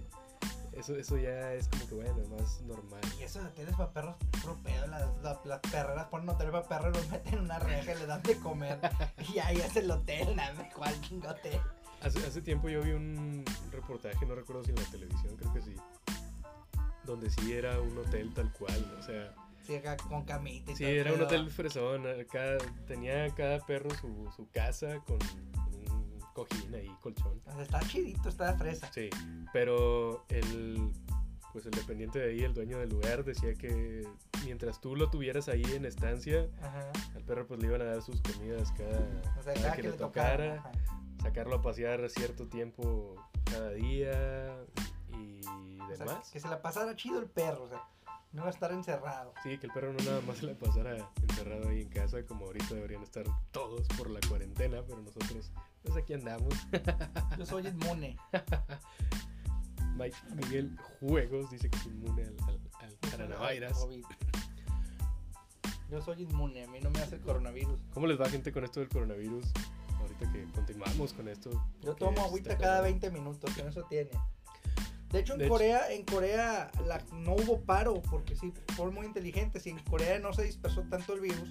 Eso, eso ya es como que, bueno, más normal. Y esos hoteles para perros, puro pedo. Las, las, las perreras ponen hotel para perros, los meten en una reja y les dan de comer. y ahí es el hotel, nada, cuál hotel. Hace, hace tiempo yo vi un reportaje, no recuerdo si en la televisión, creo que sí, donde sí era un hotel tal cual, o sea, Sí, acá con camita y sí, todo era un hotel fresón, cada, tenía cada perro su, su casa con un cojín ahí, colchón. O sea, está chidito, está de fresa. Sí, pero el, pues el dependiente de ahí, el dueño del lugar, decía que mientras tú lo tuvieras ahí en estancia, Ajá. al perro pues le iban a dar sus comidas cada, O sea, cada cada que, que le tocara. sacarlo a pasear cierto tiempo cada día y O sea, demás. que se la pasara chido el perro, o sea, no va a estar encerrado. Sí, que el perro no nada más se la pasara encerrado ahí en casa, como ahorita deberían estar todos por la cuarentena, pero nosotros, pues aquí andamos. Yo soy inmune. Mike Miguel Juegos dice que es inmune al, al, al coronavirus. COVID. Yo soy inmune, a mí no me hace el coronavirus. ¿Cómo les va, gente, con esto del coronavirus? Ahorita que continuamos con esto. Yo tomo agüita cada cabrón. 20 minutos, con eso tiene. De hecho, en De hecho- Corea, en Corea la- no hubo paro, porque sí, fueron muy inteligentes. Y en Corea no se dispersó tanto el virus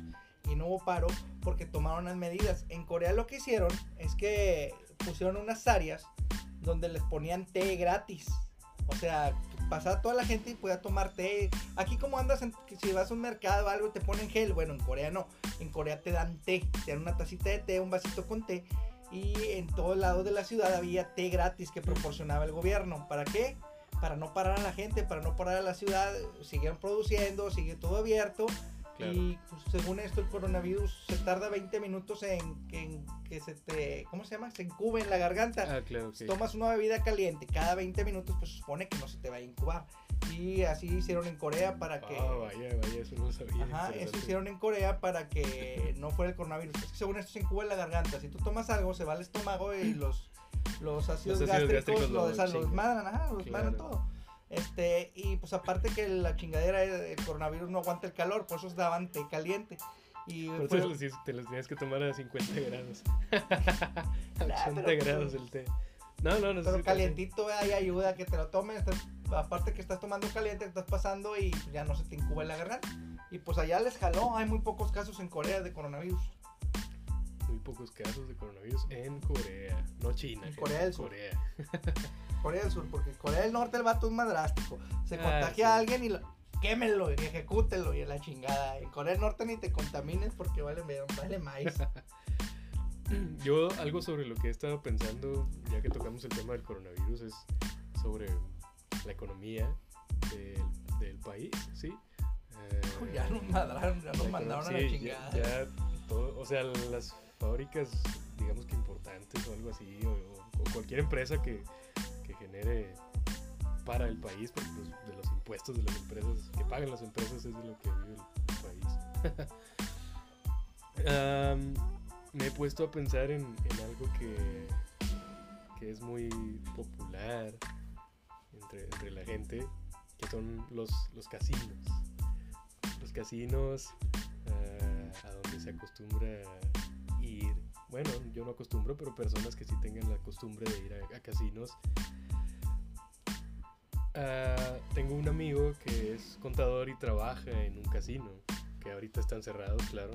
y no hubo paro porque tomaron las medidas. En Corea lo que hicieron es que pusieron unas áreas donde les ponían té gratis. O sea, pasaba toda la gente y podía tomar té. Aquí como andas, en- si vas a un mercado o algo y te ponen gel, bueno, en Corea no. En Corea te dan té, te dan una tacita de té, un vasito con té. Y en todos lados de la ciudad había té gratis que proporcionaba el gobierno. ¿Para qué? Para no parar a la gente, para no parar a la ciudad. Siguieron produciendo, sigue todo abierto. Claro. Y pues, según esto, el coronavirus se tarda 20 minutos en, en que se te, ¿cómo se llama? Se incube en la garganta. Ah, claro, Si ok. tomas una bebida caliente cada 20 minutos, pues se supone que no se te va a incubar. Y así hicieron en Corea para que... Ah, vaya, vaya, eso no sabía. Ajá, eso hicieron en Corea para que no fuera el coronavirus. Es que según esto se incuba en la garganta. Si tú tomas algo, se va al estómago y los, los ácidos, Los ácidos gástricos, gástricos lo, lo ajá, los Claro. todo. Este, y pues aparte que la chingadera, el coronavirus no aguanta el calor, por eso daban té caliente. Y Por eso te los tenías que tomar a 50 grados. a Nah, 80 pero- grados el té. No, no, no pero calientito ahí ayuda a que te lo tomes. estás- aparte que estás tomando caliente, estás pasando y ya no se te incuba en la garganta. Y pues allá les jaló, hay muy pocos casos en Corea de coronavirus. Muy pocos casos de coronavirus en Corea. No China. En Corea del Sur. Corea. Corea del Sur, porque Corea del Norte el vato es más drástico. Se Ah, contagia sí. a alguien y lo, quémelo y ejecútelo y la chingada. En Corea del Norte ni te contamines porque vale, vale maíz. Yo algo sobre lo que he estado pensando, ya que tocamos el tema del coronavirus, es sobre la economía del, del país, ¿sí? Eh, ya nos mandaron, ya nos mandaron a la chingada. Ya, ya todo, o sea, las fábricas, digamos que importantes o algo así, o, cualquier empresa que, que genere para el país, porque pues, de los impuestos de las empresas, que pagan las empresas es de lo que vive el país. Me he puesto a pensar en, en algo que, que es muy popular entre, entre la gente, que son los, los casinos. Los casinos ah, a donde se acostumbra Bueno, yo no acostumbro, pero personas que sí tengan la costumbre de ir a, casinos. Ah, tengo un amigo que es contador y trabaja en un casino, que ahorita están cerrados, claro.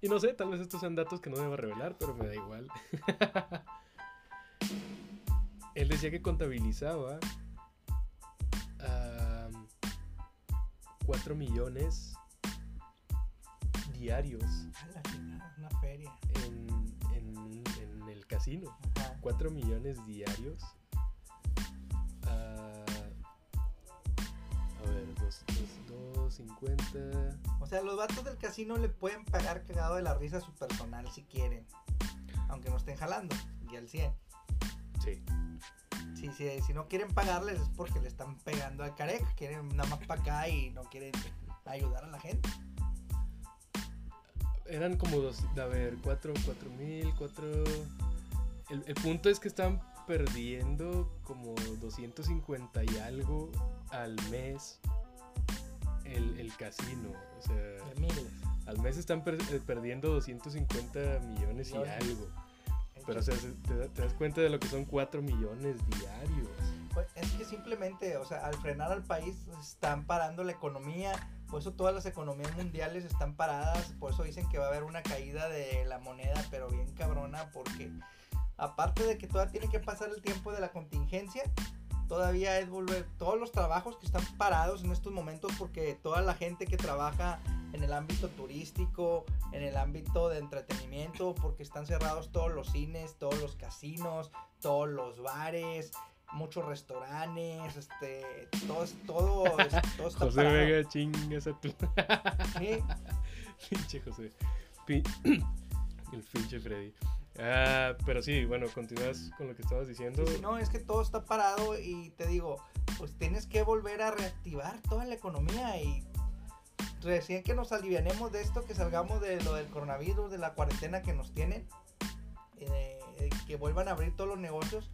Y no sé, tal vez estos sean datos que no deba revelar, pero me da igual. Él decía que contabilizaba 4 millones diarios una feria. en, en- en el casino. Ajá. 4 millones diarios. Ah, a ver, dos, dos, dos cincuenta. O sea, los vatos del casino le pueden pagar cagado de la risa a su personal si quieren. Aunque no estén jalando. Y al 100. Sí. Si, si, si no quieren pagarles es porque le están pegando al careca. Quieren nada más para acá y no quieren ayudar a la gente. Eran como dos, a ver, cuatro, cuatro mil, cuatro... El, el punto es que están perdiendo como 250 y algo al mes el, el casino. O sea, De miles. al mes están per- eh, perdiendo 250 millones y Millones. algo. Pero o sea, se- te, te das cuenta de lo que son 4 millones diarios. Pues, es que simplemente, o sea, al frenar al país están parando la economía, por eso todas las economías mundiales están paradas, por eso dicen que va a haber una caída de la moneda, pero bien cabrona, porque aparte de que todavía tiene que pasar el tiempo de la contingencia, todavía es volver todos los trabajos que están parados en estos momentos, porque toda la gente que trabaja en el ámbito turístico, en el ámbito de entretenimiento, porque están cerrados todos los cines, todos los casinos, todos los bares, muchos restaurantes, este, todo, es- todo, José parado. Vega, chingas a tu. Sí, pinche José. El pinche Freddy. Ah, pero sí, bueno, continúas con lo que estabas diciendo. sí, no, es que todo está parado y te digo, pues tienes que volver a reactivar toda la economía y recién que nos alivianemos de esto, que salgamos de lo del coronavirus, de la cuarentena que nos tienen, de que vuelvan a abrir todos los negocios,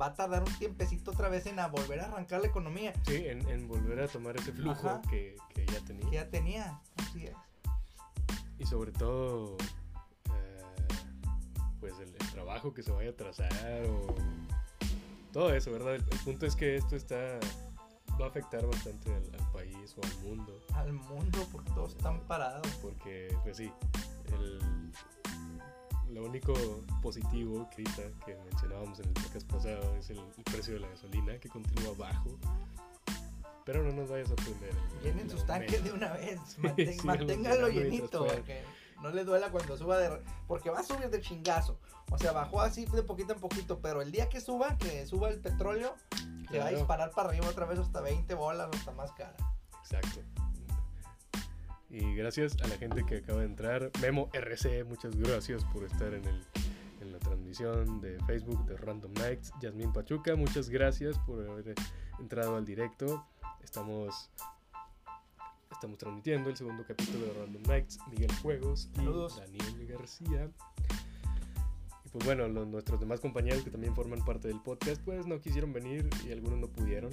va a tardar un tiempecito otra vez en a volver a arrancar la economía Sí, en, en volver a tomar ese flujo que, que ya tenía. que ya tenía. Así es. Y sobre todo, eh, pues el, el trabajo que se vaya a trazar o todo eso, ¿verdad? El, el punto es que esto está va a afectar bastante al, al país o al mundo, Al mundo, porque todos están parados. porque, pues sí, el, lo único positivo que que mencionábamos en el podcast pasado es el, el precio de la gasolina que continúa bajo. Pero no nos vaya a sorprender. Llenen sus tanques de una vez. Mantén- síganlos manténganlo llenito. no les duela cuando suba de. Porque va a subir de chingazo. O sea, bajó así de poquito en poquito. Pero el día que suba, que suba el petróleo, se va a Claro. disparar para arriba otra vez hasta 20 bolas o hasta más cara. Exacto. Y gracias a la gente que acaba de entrar. Memo RC, muchas gracias por estar en, el, en la transmisión de Facebook de Random Nights. Yasmín Pachuca, muchas gracias por haber entrado al directo. Estamos, estamos transmitiendo el segundo capítulo de Random Nights. Miguel Juegos y Saludos. Daniel García. Y pues bueno, los- nuestros demás compañeros que también forman parte del podcast, pues no quisieron venir y algunos no pudieron.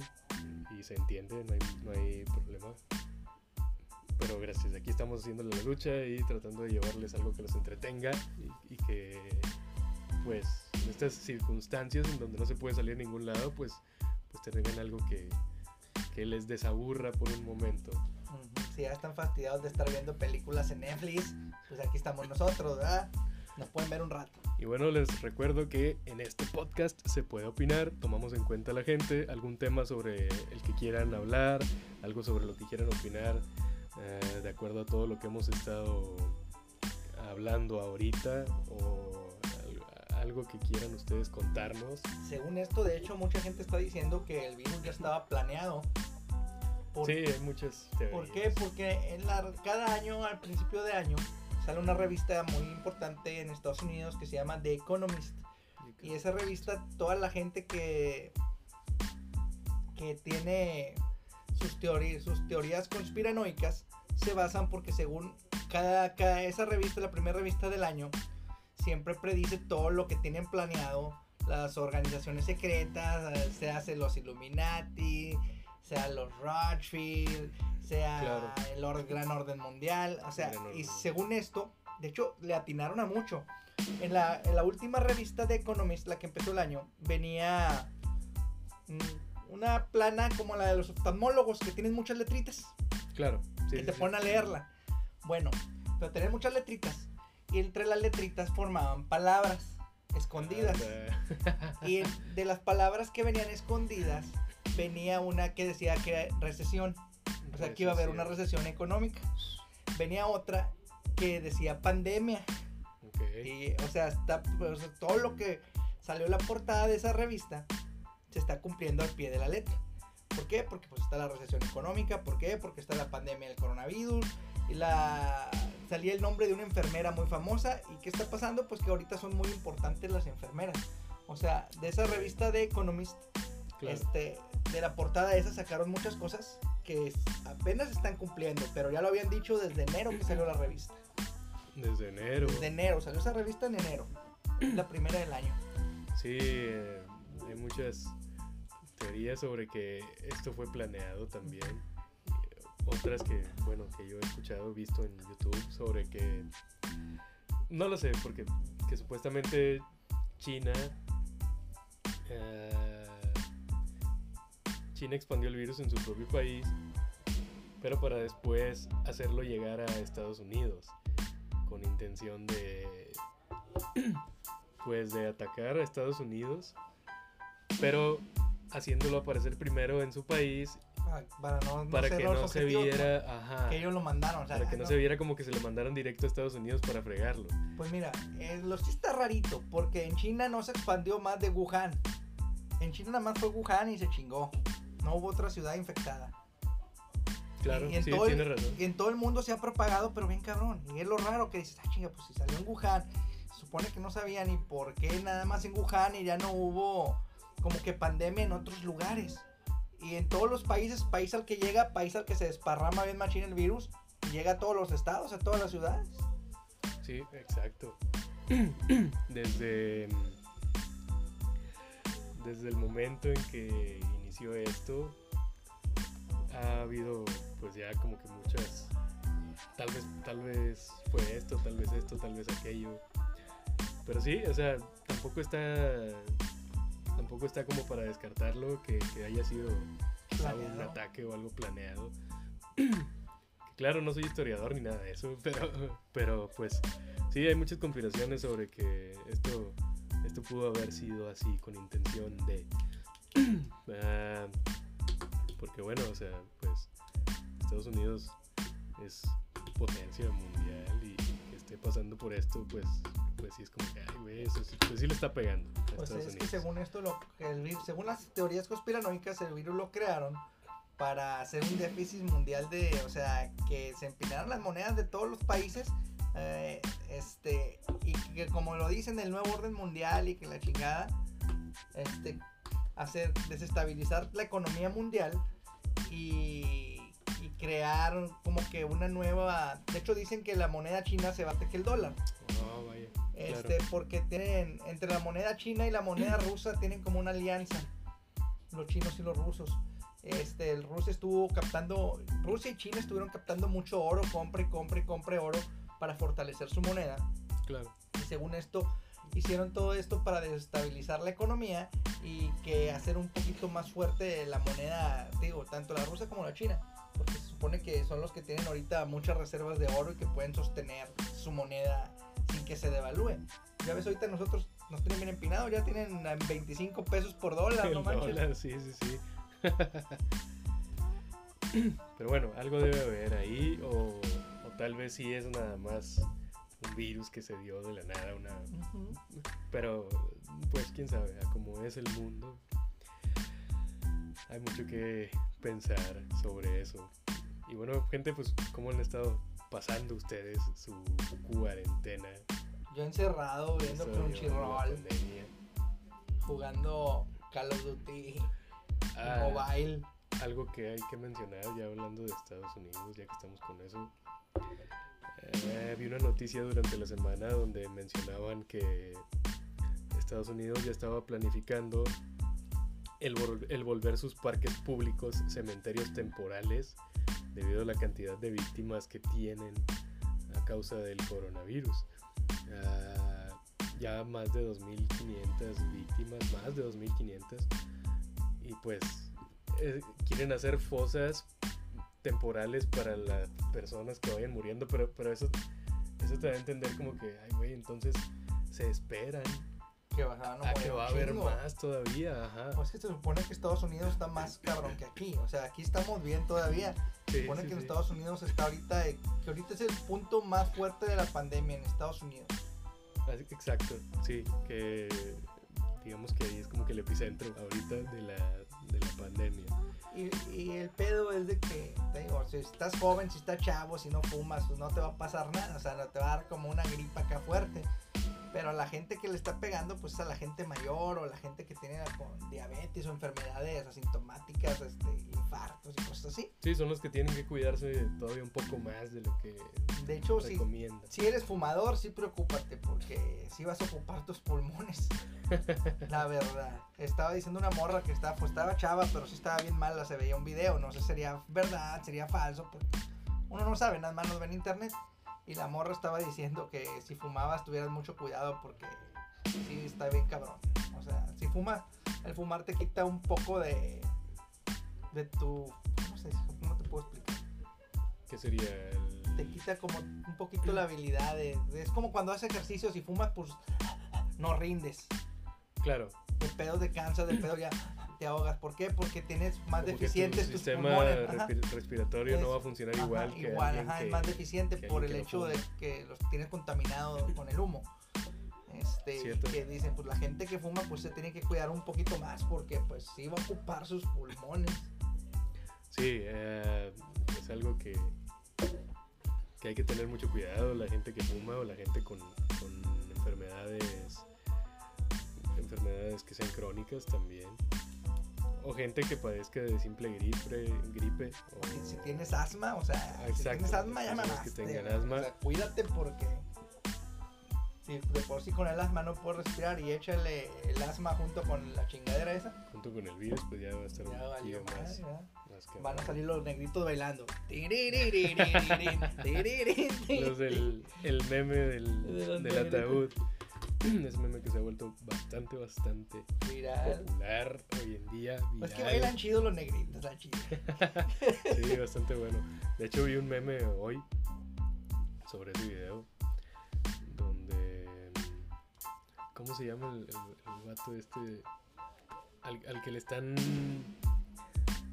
Y se entiende, no hay, no hay problema. Pero gracias, aquí estamos haciendo la lucha y tratando de llevarles algo que los entretenga y, y que, pues, en estas circunstancias en donde no se puede salir a ningún lado, pues, pues tengan algo que, que les desaburra por un momento. Si ya están fastidiados de estar viendo películas en Netflix, pues aquí estamos nosotros, ¿verdad? Nos pueden ver un rato. Y bueno, les recuerdo que en este podcast se puede opinar, tomamos en cuenta a la gente, algún tema sobre el que quieran hablar, algo sobre lo que quieran opinar, eh, de acuerdo a todo lo que hemos estado hablando ahorita o al- algo que quieran ustedes contarnos. Según esto, de hecho, mucha gente está diciendo que el virus ya estaba planeado. Por- Sí, hay muchas teorías. ¿Por qué? Porque en la, cada año, al principio de año, sale una revista muy importante en Estados Unidos que se llama The Economist. Y esa revista, toda la gente que, que tiene sus, teorías sus teorías conspiranoicas se basan porque según cada, cada esa revista, la primera revista del año, siempre predice todo lo que tienen planeado las organizaciones secretas, sea se los Illuminati, sea los Rothschild, sea Claro. el or- Gran Orden Mundial, o sea, y según esto, de hecho, le atinaron a mucho. En la, en la última revista de Economist, la que empezó el año, venía mm, una plana como la de los oftalmólogos, que tienen muchas letritas, Claro, sí, que sí, te sí. ponen a leerla. Bueno, pero tenían muchas letritas, y entre las letritas formaban palabras escondidas. Anda. Y de las palabras que venían escondidas, venía una que decía que era recesión. O sea, que iba a haber una recesión económica. Venía otra que decía pandemia. Ok. Y, o sea, está, o sea, todo lo que salió en la portada de esa revista se está cumpliendo al pie de la letra. ¿Por qué? Porque pues está la recesión económica, ¿por qué? Porque está la pandemia del coronavirus, y la salía el nombre de una enfermera muy famosa, y ¿qué está pasando? Pues que ahorita son muy importantes las enfermeras. O sea, de esa revista de Economist, Claro. este, de la portada de esa sacaron muchas cosas que apenas están cumpliendo, pero ya lo habían dicho desde enero que salió la revista. Desde enero. Desde enero, salió esa revista en enero, la primera del año. Sí, eh, hay muchas sobre que esto fue planeado también. Otras que, bueno, que yo he escuchado, visto en YouTube sobre que... No lo sé, porque que supuestamente China... eh, China expandió el virus en su propio país, pero para después hacerlo llegar a Estados Unidos con intención de pues de atacar a Estados Unidos, pero haciéndolo aparecer primero en su país Para no, no para ser que no se viera, ajá, que ellos lo mandaron. O sea, para que no no- se viera como que se lo mandaron directo a Estados Unidos para fregarlo. Pues mira, eh, lo sí está rarito, porque en China no se expandió más de Wuhan. En China nada más fue Wuhan y se chingó. No hubo otra ciudad infectada. Claro, y en sí, todo el- tiene razón. En todo el mundo se ha propagado, pero bien cabrón. Y es lo raro que dices, ah, chinga, pues si salió en Wuhan, se supone que no sabía ni por qué nada más en Wuhan y ya no hubo como que pandemia en otros lugares. Y en todos los países, país al que llega, país al que se desparrama bien machín el virus, llega a todos los estados, a todas las ciudades. Sí, exacto. Desde desde el momento en que inició esto ha habido pues ya como que muchas tal vez tal vez fue esto, tal vez esto, tal vez aquello. Pero sí, o sea, tampoco está tampoco está como para descartarlo que, que haya sido quizá un ataque o algo planeado. Claro, no soy historiador ni nada de eso, pero, pero pues sí, hay muchas conspiraciones sobre que esto, esto pudo haber sido así con intención de... Ah, porque bueno, o sea, pues Estados Unidos es potencia mundial y que esté pasando por esto, pues, pues sí es como que, ay, güey, eso sí, pues sí le está pegando a Pues Estados es que según esto, lo, el virus, según las teorías conspiranoicas, el virus lo crearon para hacer un déficit mundial de, o sea, que se empinaran las monedas de todos los países, eh, este, y que como lo dicen el nuevo orden mundial y que la chingada, este, hacer desestabilizar la economía mundial y, y crear como que una nueva, de hecho dicen que la moneda china se bate que el dólar. Oh, vaya, Este, porque tienen, entre la moneda china y la moneda rusa tienen como una alianza. Los chinos y los rusos. Este, el Rusia estuvo captando, Rusia y China estuvieron captando mucho oro, compre y compre y compre oro para fortalecer su moneda. claro. Y según esto, hicieron todo esto para desestabilizar la economía y que hacer un poquito más fuerte la moneda, digo, tanto la rusa como la china. Porque se supone que son los que tienen ahorita muchas reservas de oro y que pueden sostener su moneda sin que se devalúe. Ya ves, ahorita nosotros nos tienen bien empinados, ya tienen eh, 25 pesos por dólar, no El manches. dólar, sí, sí, sí. Pero bueno, algo debe haber ahí, o, o tal vez sí es nada más un virus que se dio de la nada, una... Pero, pues quién sabe, a cómo es el mundo, hay mucho que pensar sobre eso. Y bueno, gente, pues, ¿cómo han estado pasando ustedes su cuarentena? Yo encerrado viendo Crunchyroll, jugando Call of Duty, Ah, Mobile. algo que hay que mencionar ya hablando de Estados Unidos, ya que estamos con eso. Eh, vi una noticia durante la semana donde mencionaban que Estados Unidos ya estaba planificando el, vol- el volver sus parques públicos cementerios temporales debido a la cantidad de víctimas que tienen a causa del coronavirus. Ah, ya más de 2.500 víctimas, más de 2.500. Y pues eh, quieren hacer fosas temporales para las personas que vayan muriendo, pero, pero eso, eso te da a entender como que, ay, güey, entonces se esperan Que bajaban a que va a haber más todavía, ajá. Pues que se supone que Estados Unidos está más cabrón que aquí. O sea, aquí estamos bien todavía. Se Sí, supone sí, que en sí. Estados Unidos está ahorita, que ahorita es el punto más fuerte de la pandemia en Estados Unidos. Exacto, sí, que digamos que ahí es como que el epicentro ahorita de la, de la pandemia. Y, y el pedo es de que, te digo, si estás joven, si estás chavo, si no fumas, pues no te va a pasar nada. O sea, no te va a dar como una gripa acá fuerte. Pero a la gente que le está pegando, pues es a la gente mayor o la gente que tiene con diabetes o enfermedades asintomáticas, este, infartos y cosas así. Sí, son los que tienen que cuidarse todavía un poco más de lo que De hecho, si, recomiendan. si eres fumador, sí preocúpate porque si vas a ocupar tus pulmones. La verdad. Estaba diciendo una morra que estaba, pues estaba chava, pero sí estaba bien mala, se veía un video. No sé si sería verdad, sería falso, porque uno no sabe, nada más nos ve en internet. Y la morra estaba diciendo que si fumabas tuvieras mucho cuidado porque sí está bien cabrón. O sea, si fumas, el fumar te quita un poco de, de tu... ¿Cómo se dice? ¿Cómo te puedo explicar? ¿Qué sería el... te quita como un poquito la habilidad de, de- es como cuando haces ejercicios y fumas pues no rindes Claro, de pedo te cansas de pedo ya te ahogas. ¿por qué? porque tienes más como que tu deficientes tus sistema pulmones. respiratorio no va a funcionar Ajá, igual que igual ajá, que- es más deficiente por el no hecho de que los tienes contaminados con el humo. Este, que dicen pues la gente que fuma pues se tiene que cuidar un poquito más porque pues sí va a ocupar sus pulmones. Sí, eh, es algo que, que hay que tener mucho cuidado, la gente que fuma o la gente con, con enfermedades, enfermedades que sean crónicas también. O gente que padezca de simple gripe, gripe o, si, tienes asma o sea si tienes asma ya personas que mamaste, tengan asma. o sea, cuídate porque si de por sí con el asma no puedes respirar y échale el asma junto con la chingadera esa junto con el virus, pues ya va a estar ya un valió más, más van a salir los negritos bailando. Los del el meme del, ataúd. Ese meme que se ha vuelto bastante, bastante Viral. popular hoy en día. Pues que viral. bailan chido los negritos, la chida. Sí, bastante bueno. De hecho, vi un meme hoy sobre ese video donde. ¿Cómo se llama el, el, el vato este? Al, al que le están.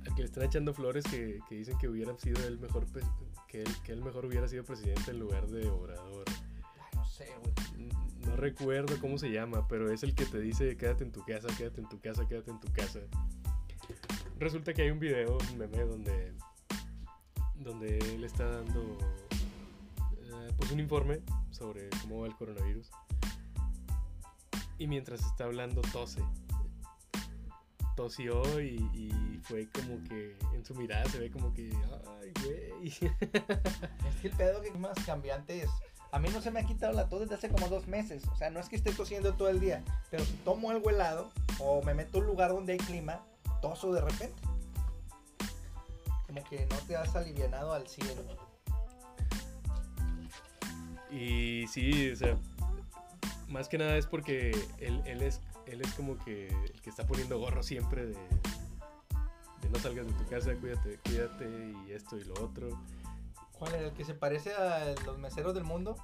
Al que le están echando flores que, que dicen que hubiera sido el mejor. Que él, que él mejor hubiera sido presidente en lugar de Obrador. Ay, no sé, güey. No recuerdo cómo se llama, pero es el que te dice quédate en tu casa, quédate en tu casa, quédate en tu casa. Resulta que hay un video, un meme donde donde él está dando eh, pues un informe sobre cómo va el coronavirus. Y mientras está hablando tose. Tosió y, y fue como que en su mirada se ve como que, ay, güey. Es que el pedo que más cambiante es. A mí no se me ha quitado la tos desde hace como dos meses. O sea, no es que esté tosiendo todo el día. Pero si tomo algo helado o me meto a un lugar donde hay clima, toso de repente. Como que no te has alivianado al cielo. Y sí, o sea, más que nada es porque él, él es, él es como que el que está poniendo gorro siempre de, de no salgas de tu casa, cuídate, cuídate y esto y lo otro. ¿Cuál es el que se parece a los meseros del mundo?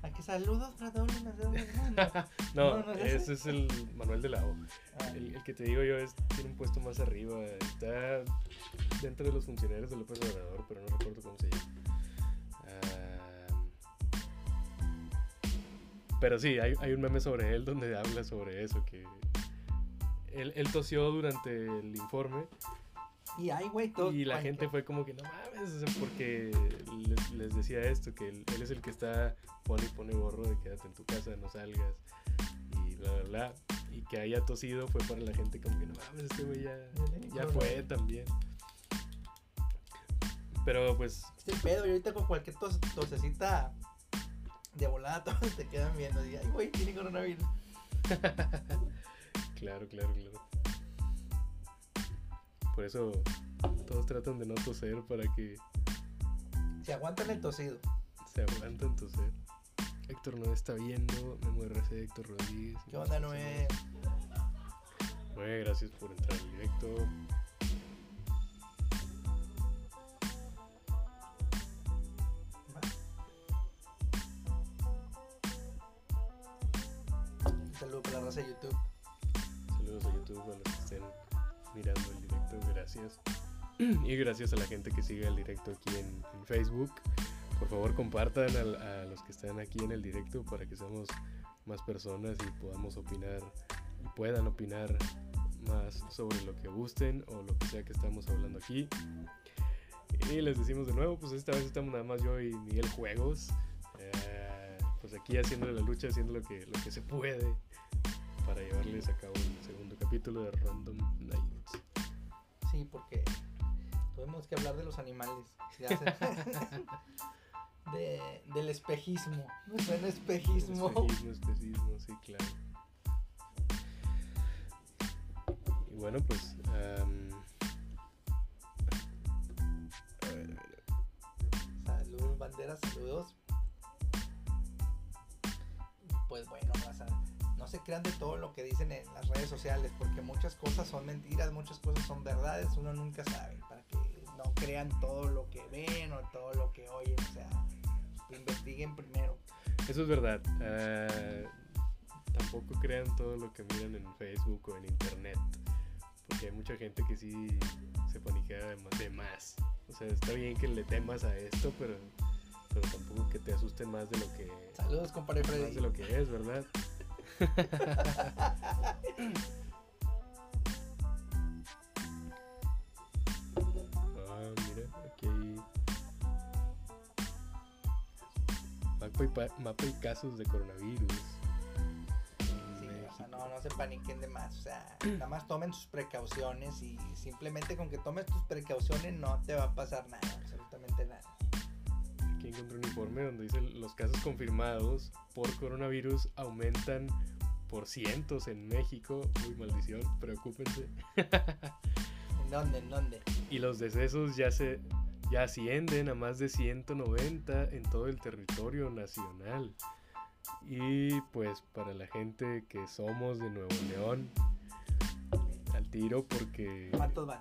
Aquí saludos para todos los meseros del mundo. No, No, no es ese es el Manuel de la O. Ah, El, el que te digo yo es, tiene un puesto más arriba, está dentro de los funcionarios de López Obrador, pero no recuerdo cómo se llama. Ah, pero sí, hay, hay un meme sobre él donde habla sobre eso, que él, él tosió durante el informe y hay, güey, todos. y la gente fue como que no mames, porque les, les decía esto, que él, él es el que está, pone y pone gorro de quédate en tu casa, no salgas y bla, bla, bla. Y que haya tosido fue para la gente como que no mames, este güey ya, ya fue también. Pero pues, Este pedo, y ahorita con cualquier tos- tosecita de volada, todos te quedan viendo. Y, ay, güey, tiene coronavirus. claro, claro, claro. Por eso todos tratan de no toser para que Se aguantan el tosido. se aguanten toser. Héctor no está viendo, Memo RC, Héctor Rodríguez. ¿Qué onda, Noé? Noé, gracias por entrar al directo. Un saludo para la raza de YouTube. Saludos a YouTube, a los que estén mirando el gracias. Y gracias a la gente que sigue el directo aquí en, Facebook. Por favor, compartan a, los que están aquí en el directo para que seamos más personas y podamos opinar puedan opinar más sobre lo que gusten o lo que sea que estamos hablando aquí. Y les decimos de nuevo, pues esta vez estamos nada más yo y Miguel Juegos. Eh, pues aquí haciendo la lucha, haciendo lo que, lo que se puede para llevarles a cabo el segundo capítulo de Random Nights. Sí, porque tuvimos que hablar de los animales. de, del espejismo. El espejismo. Espejismo, espejismo, sí, claro. Y bueno, pues. Um, Salud, bandera, saludos. Pues bueno, no se crean de todo lo que dicen en las redes sociales, porque muchas cosas son mentiras, muchas cosas son verdades, uno nunca sabe, para que no crean todo lo que ven o todo lo que oyen, o sea, investiguen primero. Eso es verdad. Uh, tampoco crean todo lo que miran en Facebook o en Internet, porque hay mucha gente que sí se paniquea de más. O sea, está bien que le temas a esto, pero, pero tampoco que te asusten más de lo que... Saludos, compadre Freddy. Más de lo que es, ¿verdad? Mapa y casos de coronavirus. Sí, o sea, no, no se paniquen de más. O sea, nada más tomen sus precauciones y simplemente con que tomes tus precauciones no te va a pasar nada, absolutamente nada. Aquí encontré un informe donde dice los casos confirmados por coronavirus aumentan por cientos en México. Uy, maldición, preocúpense. ¿En dónde? ¿En dónde? Y los decesos ya se ya ascienden a más de 190 en todo el territorio nacional. Y pues para la gente que somos de Nuevo León, al tiro porque... ¿Cuántos van?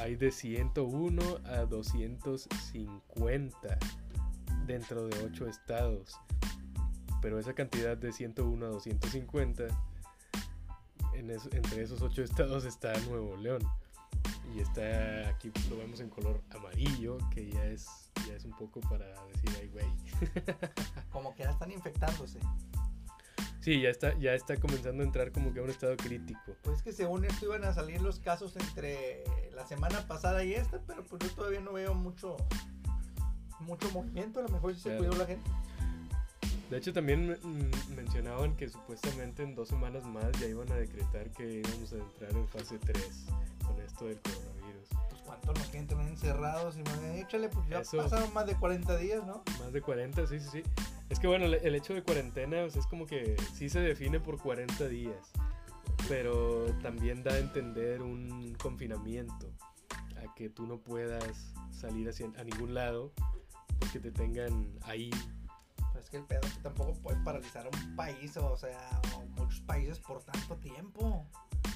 Hay de 101 a 250 dentro de 8 estados. Pero esa cantidad de 101 a 250, en entre esos 8 estados está Nuevo León. Y está aquí lo vemos en color amarillo que ya es ya es un poco para decir ay güey. Como que ya están infectándose sí ya está ya está comenzando a entrar como que a un estado crítico pues que según esto iban a salir los casos entre la semana pasada y esta pero pues yo todavía no veo mucho mucho movimiento a lo mejor sí se cuidó la gente de hecho, también mencionaban que supuestamente en dos semanas más ya iban a decretar que íbamos a entrar en fase 3 con esto del coronavirus. Pues cuánto nos quieren tener encerrados y échale, pues ya pasaron más de 40 días, ¿no? Más de 40, sí, sí, sí. Es que bueno, el hecho de cuarentena es como que sí se define por 40 días, pero también da a entender un confinamiento, a que tú no puedas salir hacia, a ningún lado porque te tengan ahí es que el pedo es que tampoco puedes paralizar un país, o sea, muchos países por tanto tiempo.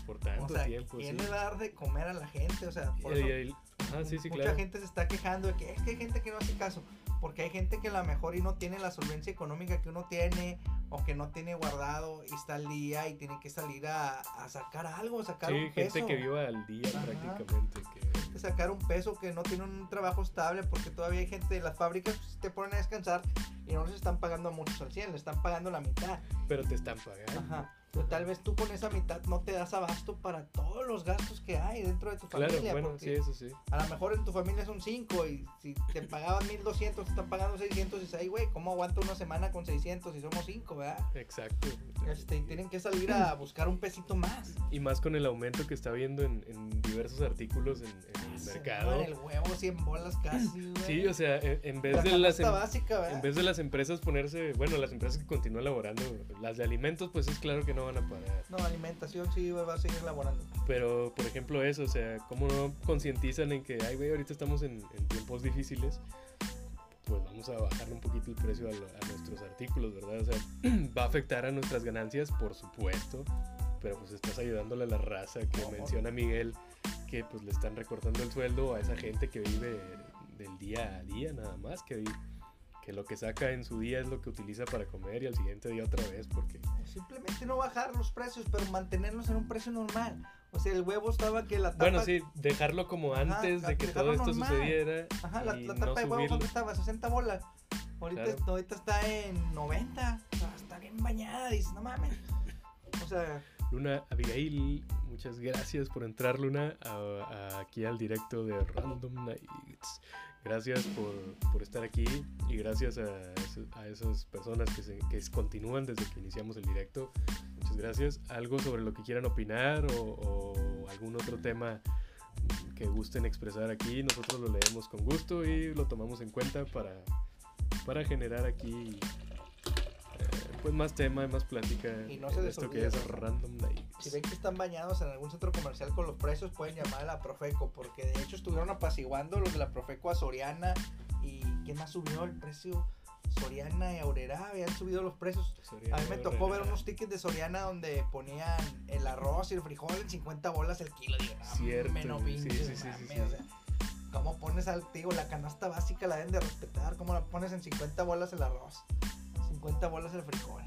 Por tanto tiempo. ¿Quién le va a dar de comer a la gente? O sea, por mucha gente se está quejando de que es que hay gente que no hace caso. Porque hay gente que a lo mejor y no tiene la solvencia económica que uno tiene, o que no tiene guardado y está al día y tiene que salir a, sacar algo, sacar un peso. gente que viva al día prácticamente. Que... Sacar un peso que no tiene un trabajo estable, porque todavía hay gente de las fábricas pues, te ponen a descansar y no les están pagando muchos al 100, le están pagando la mitad. Pero te están pagando. Ajá. Pero tal vez tú con esa mitad no te das abasto para todos los gastos que hay dentro de tu familia. Claro, bueno, sí, eso sí. A lo mejor en tu familia son 5 y si te pagaban 1200, te están pagando 600 y ay, güey, ¿cómo aguanto una semana con 600 si somos 5, verdad? Exacto. Este, tienen que salir a buscar un pesito más. Y más con el aumento que está viendo en, diversos artículos en, el mercado. el huevo 100 bolas casi, güey. Sí, o sea, en, vez de las em básica, en vez de las empresas ponerse, bueno, las empresas que continúan laborando, las de alimentos, pues es claro que no van a pagar. No, alimentación sí va a seguir laborando. Pero, por ejemplo, eso, o sea, ¿cómo no concientizan en que, ay, güey, ahorita estamos en, tiempos difíciles? Pues vamos a bajarle un poquito el precio a, nuestros artículos, ¿verdad? O sea, va a afectar a nuestras ganancias, por supuesto, pero pues estás ayudándole a la raza que menciona Miguel, que pues le están recortando el sueldo a esa gente que vive del día a día nada más, que vive que lo que saca en su día es lo que utiliza para comer y al siguiente día otra vez porque simplemente no bajar los precios pero mantenerlos en un precio normal. O sea el huevo estaba que la tapa bueno sí dejarlo como antes de que todo esto sucediera ajá la, tapa de huevo cuando estaba 60 bolas. Ahorita, está en 90 o sea, está bien bañada dices no mames o sea Luna Abigail, muchas gracias por entrar, Luna, aquí al directo de Random Nights. Gracias por, estar aquí y gracias a, esas personas que, se, que continúan desde que iniciamos el directo. Muchas gracias. ¿Algo sobre lo que quieran opinar o, algún otro tema que gusten expresar aquí? Nosotros lo leemos con gusto y lo tomamos en cuenta para, para generar aquí pues más tema, más plática. Y no se esto que es Random. Si ven que están bañados en algún centro comercial con los precios, pueden llamar a la Profeco, porque de hecho estuvieron apaciguando los de la Profeco a Soriana. ¿Y quién más subió el precio? Soriana y Aurera habían subido los precios. a mí me tocó ver unos tickets de Soriana donde ponían el arroz y el frijol en 50 bolas el kilo. Digo, Cierto. Menos sí, sí, sí, o sea, ¿Cómo pones al, digo, la canasta básica la deben de respetar? ¿Cómo la pones en 50 bolas el arroz? 50 bolas el frijol.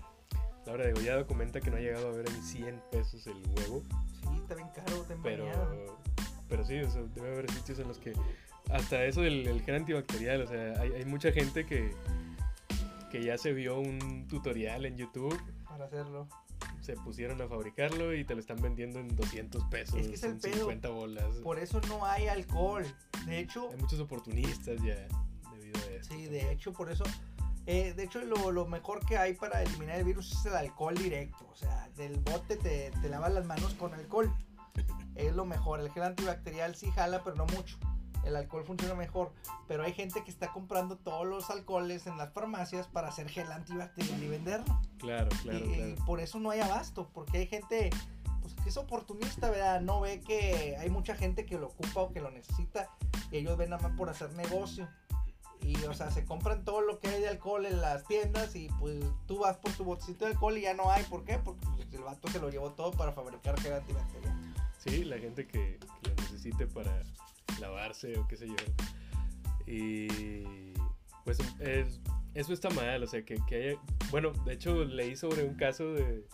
Laura de Gollado comenta que no ha llegado a ver en 100 pesos el huevo. Sí, está bien caro, está pero, pero sí, debe haber sitios en los que hasta eso del gel antibacterial, o sea, hay, hay, mucha gente que, que ya se vio un tutorial en YouTube. Para hacerlo. Se pusieron a fabricarlo y te lo están vendiendo en 200 pesos. Es que es el en pedo. 50 bolas. Por eso no hay alcohol. De hecho. Hay muchos oportunistas ya debido a eso. Sí, de hecho, por eso eh, de hecho, lo, mejor que hay para eliminar el virus es el alcohol directo. O sea, del bote te, te lavas las manos con alcohol. Es lo mejor. El gel antibacterial sí jala, pero no mucho. El alcohol funciona mejor. Pero hay gente que está comprando todos los alcoholes en las farmacias para hacer gel antibacterial y venderlo. Claro, claro. Y, por eso no hay abasto. Porque hay gente pues, que es oportunista, ¿verdad? No ve que hay mucha gente que lo ocupa o que lo necesita. Y ellos ven nada más por hacer negocio. Y, o sea, se compran todo lo que hay de alcohol en las tiendas y pues tú vas por tu botecito de alcohol y ya no hay. ¿Por qué? Porque pues, el vato se lo llevó todo para fabricar gel antibacterial. Sí, la gente que, lo necesite para lavarse o qué sé yo. Y pues eso está mal, o sea, que, que haya... Bueno, de hecho leí sobre un caso de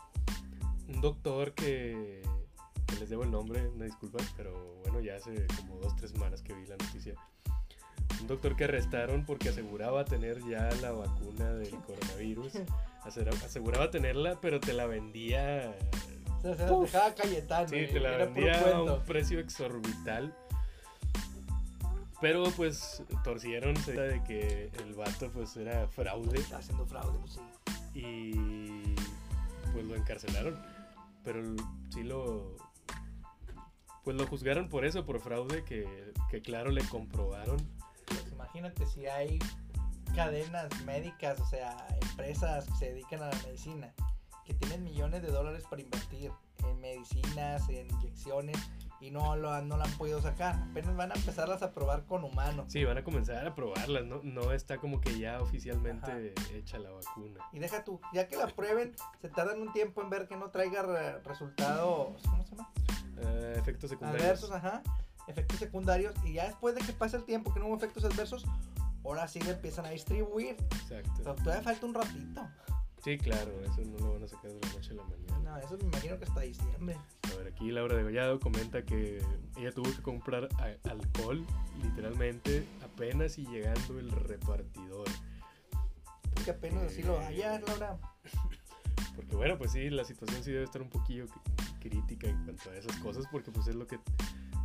un doctor que, que les debo el nombre, una disculpa, pero bueno, ya hace como dos, tres semanas que vi la noticia un doctor que arrestaron porque aseguraba tener ya la vacuna del coronavirus. Aseguraba tenerla, pero te la vendía. O sea, dejaba Cayetano. Sí, te la vendía a un precio exorbital. Pero pues torcieron de que el vato pues era fraude. Está haciendo fraude, pues sí. Y pues lo encarcelaron. Pero sí lo. Pues lo juzgaron por eso, por fraude, que, que claro le comprobaron imagínate si hay cadenas médicas, o sea, empresas que se dedican a la medicina, que tienen millones de dólares para invertir en medicinas, en inyecciones, y no lo, no la han podido sacar. Apenas van a empezarlas a probar con humanos. Sí, van a comenzar a probarlas, no, no está como que ya oficialmente hecha la vacuna. Y deja tú, ya que la prueben, se tardan un tiempo en ver que no traiga resultados, ¿cómo se llama? Eh, efectos secundarios. Adversos, ajá efectos secundarios y ya después de que pase el tiempo que no hubo efectos adversos, ahora sí le empiezan a distribuir. Exacto. Todavía falta un ratito. Sí, claro, eso no lo van a sacar de la noche a la mañana. No, eso me imagino que hasta diciembre. A ver, aquí Laura de Gollado comenta que ella tuvo que comprar alcohol, literalmente, apenas y llegando el repartidor. Que apenas así lo haya, Laura. Porque bueno, pues sí, la situación sí debe estar un poquillo crítica en cuanto a esas cosas, porque pues es lo que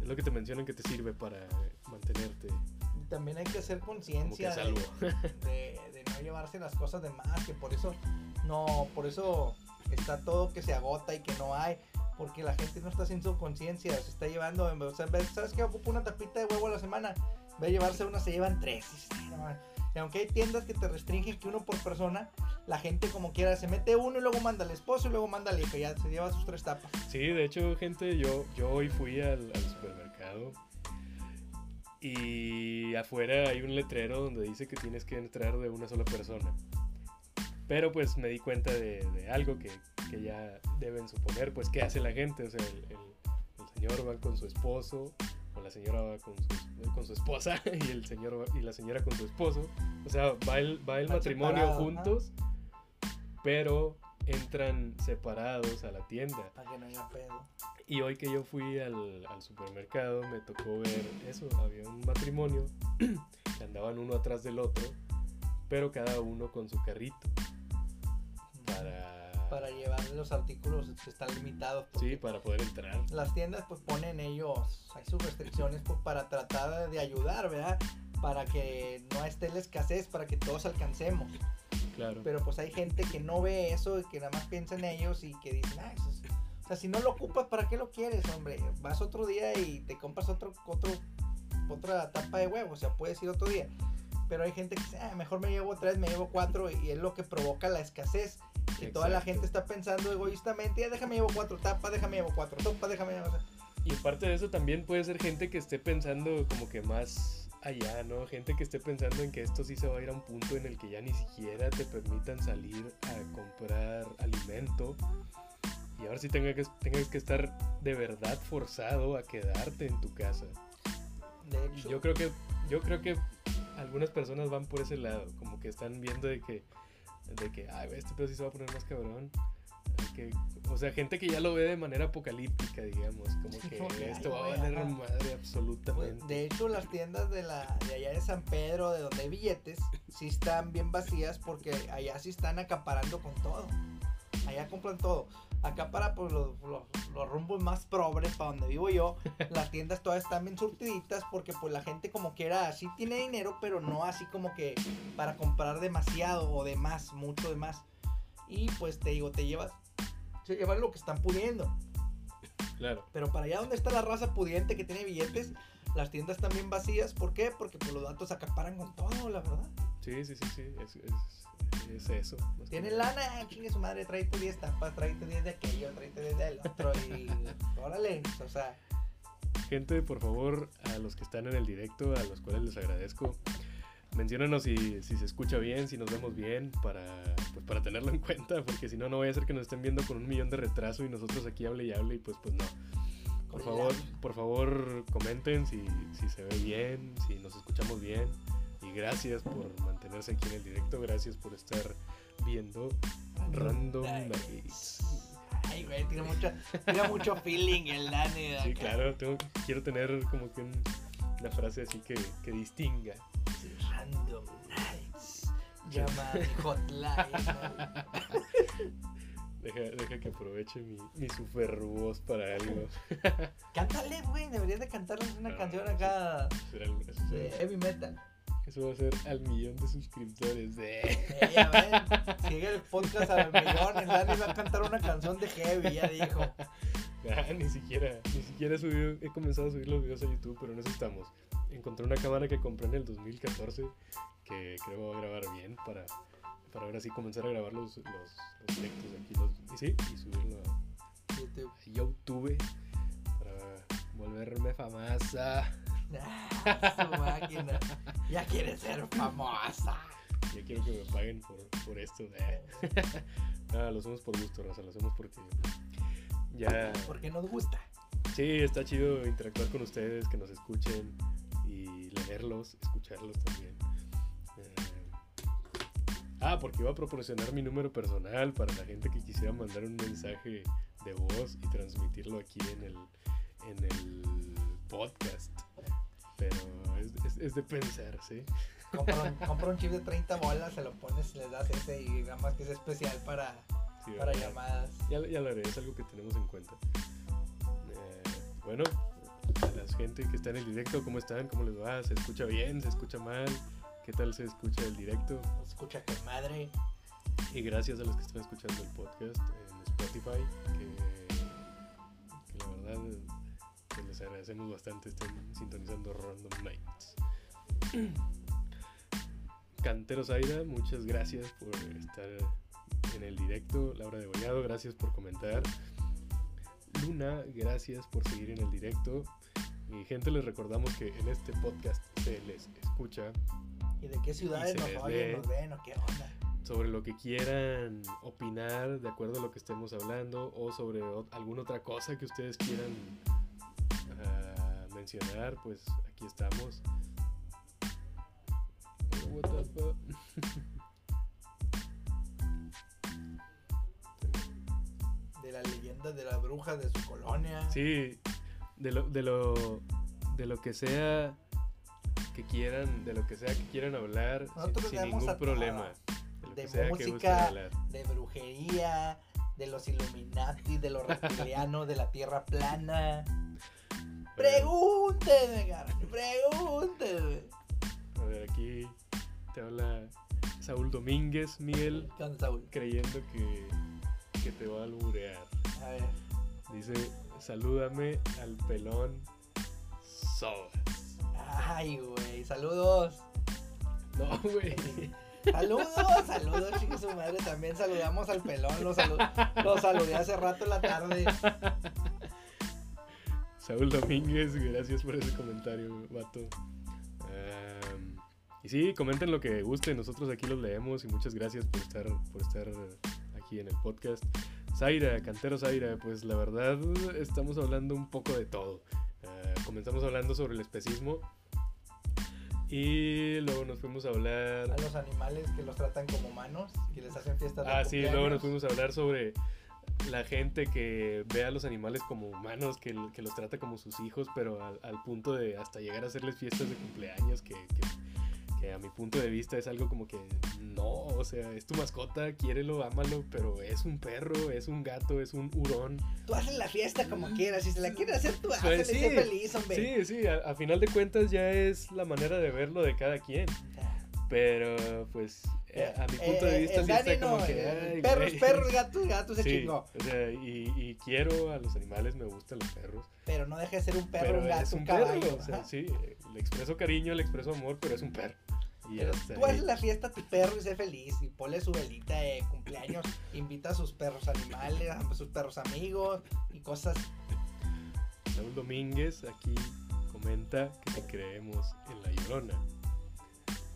lo que te mencionan que te sirve para mantenerte. También hay que hacer conciencia de, de, no llevarse las cosas de más, que por eso no, por eso está todo que se agota y que no hay, porque la gente no está haciendo conciencia, se está llevando, o sea, ¿sabes qué? Ocupa una tapita de huevo a la semana, ve a llevarse una, se llevan tres. Y aunque hay tiendas que te restringen que uno por persona, la gente como quiera se mete uno y luego manda al esposo y luego manda al hijo, ya se lleva sus tres tapas. Sí, de hecho, gente, yo, yo hoy fui al, supermercado y afuera hay un letrero donde dice que tienes que entrar de una sola persona. Pero pues me di cuenta de, algo que, que, ya deben suponer, pues qué hace la gente. O sea, el, el señor va con su esposo, la señora va con su, con su esposa y el señor y la señora con su esposo. O sea, va el, va el matrimonio juntos, pero entran separados a la tienda. Para que no haya pedo. Y hoy que yo fui al, al, supermercado me tocó ver eso. Había un matrimonio que andaban uno atrás del otro, pero cada uno con su carrito. Para para llevar los artículos que están limitados. Sí, para poder entrar. Las tiendas pues ponen ellos, hay sus restricciones pues, para tratar de ayudar, ¿verdad? Para que no esté la escasez, para que todos alcancemos. Claro. Pero pues hay gente que no ve eso y que nada más piensa en ellos y que dicen, ah, eso es- o sea, si no lo ocupas, ¿para qué lo quieres, hombre? Vas otro día y te compras otro, otro, otra tapa de huevo, o sea, puedes ir otro día. Pero hay gente que dice, ah, mejor me llevo tres, me llevo cuatro, y es lo que provoca la escasez. Y toda la Exacto. gente está pensando egoístamente, ya déjame llevo cuatro tapas, déjame llevo cuatro tapas, déjame llevo... Y aparte de eso también puede ser gente que esté pensando como que más allá, ¿no? Gente que esté pensando en que esto sí se va a ir a un punto en el que ya ni siquiera te permitan salir a comprar alimento. Y ahora sí tenga que, tengas que estar de verdad forzado a quedarte en tu casa. De hecho, Yo creo que, yo creo que algunas personas van por ese lado, como que están viendo de que, de que, ay, este pedo sí se va a poner más cabrón. Que, o sea, gente que ya lo ve de manera apocalíptica, digamos, como que que, esto va a valer ajá. madre Pues, absolutamente. de hecho, las tiendas de, la, de allá de San Pedro, de donde hay billetes, sí están bien vacías porque allá sí están acaparando con todo. Allá compran todo. Acá para pues, los, los, los rumbos más pobres, para donde vivo yo, las tiendas todas están bien surtiditas porque pues la gente como quiera, sí tiene dinero, pero no así como que para comprar demasiado o de más, mucho de más. Y pues te digo, te llevas, se llevan lo que están pudiendo. Claro, Pero para allá donde está la raza pudiente que tiene billetes, las tiendas están bien vacías. ¿Por qué? Porque pues, los datos acaparan con todo, la verdad. Sí, sí, sí, sí, es, es, es eso. más que Tiene nada. lana, chingue su madre, tráete 10 tapas, tráete 10 de aquello, tráete 10 del otro. Y órale, o sea, Gente, por favor, a los que están en el directo, a los cuales les agradezco, menciónanos si, si se escucha bien, si nos vemos bien, para, pues, para tenerlo en cuenta, porque si no, no vaya a ser que nos estén viendo con un millón de retraso y nosotros aquí hable y hable y pues, pues no. Por Con favor, por favor, comenten si, si se ve bien, si nos escuchamos bien. Gracias por mantenerse aquí en el directo, gracias por estar viendo Random Nights. Ay, güey, tiene mucho, tiene mucho feeling el Dani. Sí, claro, tengo- quiero tener como que un- una frase así que, que distinga. Random Nights. Llama hotline. Deja, deja que aproveche mi, mi super voz para algo. Cántale, güey, deberías de cantarles una No, canción acá Será de heavy metal. Eso va a ser al millón de suscriptores. De... Eh, ya ven, sigue el podcast al millón, el Dani va a cantar una canción de heavy, ya dijo. Ah, ni siquiera, ni siquiera he, subido- he comenzado a subir los videos a YouTube, pero en eso estamos. Encontré una cámara que compré en el 2014 que creo va a grabar bien para, para ahora sí comenzar a grabar los, los, los directos aquí los, y sí, y subirlo a, YouTube. a YouTube para volverme famosa. Ah, su máquina. Ya quiere ser famosa. Ya quiero que me paguen por, por esto. eh. Nada, lo hacemos por gusto, Raza, lo hacemos porque ya... Porque nos gusta. Sí, está chido interactuar con ustedes, que nos escuchen y leerlos, escucharlos también. Eh, Ah, porque iba a proporcionar mi número personal para la gente que quisiera mandar un mensaje de voz y transmitirlo aquí en el, en el podcast. Pero es, es- es de pensar, ¿sí? Compra un, compra un chip de 30 bolas, se lo pones, le das ese y nada más que es especial para, Sí, para ¿verdad? llamadas. Ya, ya lo haré, es algo que tenemos en cuenta. Eh, bueno, a la gente que está en el directo, ¿cómo están? ¿Cómo les va? ¿Se escucha bien? ¿Se escucha mal? ¿Qué tal se escucha el directo? Escucha con madre. Y gracias a los que están escuchando el podcast en Spotify, que, que la verdad que les agradecemos bastante, estén sintonizando Random Nights. Canteros Aida, muchas gracias por estar en el directo. Laura de Gollado, gracias por comentar. Luna, gracias por seguir en el directo. Y gente, les recordamos que en este podcast se les escucha ¿Y de qué ciudades nos oyen, nos ven o qué onda? sobre lo que quieran opinar de acuerdo a lo que estemos hablando o sobre ot- alguna otra cosa que ustedes quieran mencionar, pues aquí estamos. De las leyendas de las brujas de su colonia. Sí, de lo, de lo de lo que sea que quieran, de lo que sea que quieran hablar sin- Nosotros ningún problema. De De música, de brujería, de los Illuminati, de los reptilianos, de la Tierra plana. Pregúnteme, carajo, pregúnteme. A ver, aquí te habla Saúl Domínguez, Miguel, ¿Qué onda, Saúl? creyendo que, que te va a alburear. A ver. Dice, salúdame al pelón Sobas. Ay, güey, saludos. No, güey. Saludos, saludos, chica su madre. También saludamos al pelón. Lo, salu- lo saludé hace rato en la tarde. Saúl Domínguez, gracias por ese comentario, vato. Am, y sí, comenten lo que guste, nosotros aquí los leemos y muchas gracias por estar, por estar aquí en el podcast. Zaira, Cantero Zaira, pues la verdad estamos hablando un poco de todo. Ah, comenzamos hablando sobre el especismo y luego nos fuimos a hablar... A los animales que los tratan como humanos, que les hacen fiestas de Ah, sí, luego nos fuimos a hablar sobre la gente que ve a los animales como humanos, que, que los trata como sus hijos, pero al, al punto de hasta llegar a hacerles fiestas de cumpleaños, que, que- que a mi punto de vista es algo como que no, o sea, es tu mascota, quiérelo, ámalo, pero es un perro, es un gato, es un hurón. Tú haces la fiesta como quieras. Si se la quieres hacer, tú Pues hazla y sí, feliz, hombre. Sí, sí, a, a final de cuentas ya es la manera de verlo de cada quien, pero pues eh, a mi punto de Eh, vista sí está como no, que... eh, ay, perros, güey. perros, gatos, gatos se Sí, chingó. o sea, y, y quiero a los animales, me gustan los perros. Pero no deja de ser un perro, pero un gato, es un, un caballo. perro, o sea, ajá. sí, le expreso cariño, le expreso amor, pero es un perro. Y Pero tú haces la fiesta a tu perro y sé feliz. Y ponle su velita de cumpleaños. invita a sus perros animales, a sus perros amigos y cosas. Saúl Domínguez aquí comenta que creemos en La Llorona.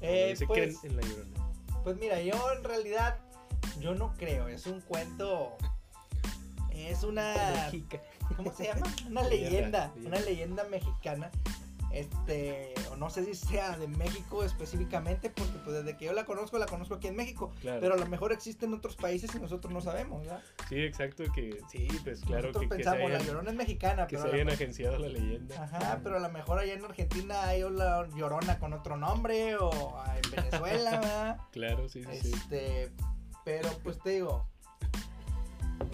Bueno, Eh, dice pues, que en, en La Llorona. pues mira, yo en realidad, yo no creo. Es un cuento. Es una. ¿Cómo se llama? Una leyenda. una leyenda mexicana. Este, o no sé si sea de México específicamente, porque pues desde que yo la conozco, la conozco aquí en México. Claro. Pero a lo mejor existe en otros países y nosotros no sabemos, ¿verdad? Sí, que sí, sí, pues claro nosotros que, que se pensamos, la hayan, llorona es mexicana, que pero se hayan agenciado la leyenda. Ajá, pero a lo mejor allá en Argentina hay la llorona con otro nombre, o en Venezuela, ¿verdad? Claro, sí, sí, sí. Este, pero pues te digo,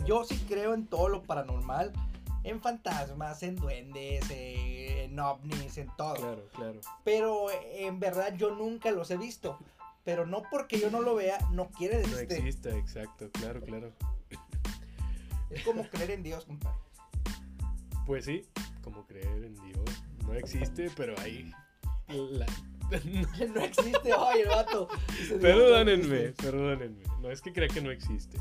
yo sí creo en todo lo paranormal, en fantasmas, en duendes, eh, en ovnis, en todo. Claro, claro. Pero en verdad yo nunca los he visto. Pero no porque yo no lo vea, no quiere No decir. exista, exacto, claro, claro. Es como creer en Dios, compadre. Pues sí, como creer en Dios. No existe, pero ahí. la- No existe, oye, el vato. Perdónenme, existe. perdónenme. No es que crea que no existe.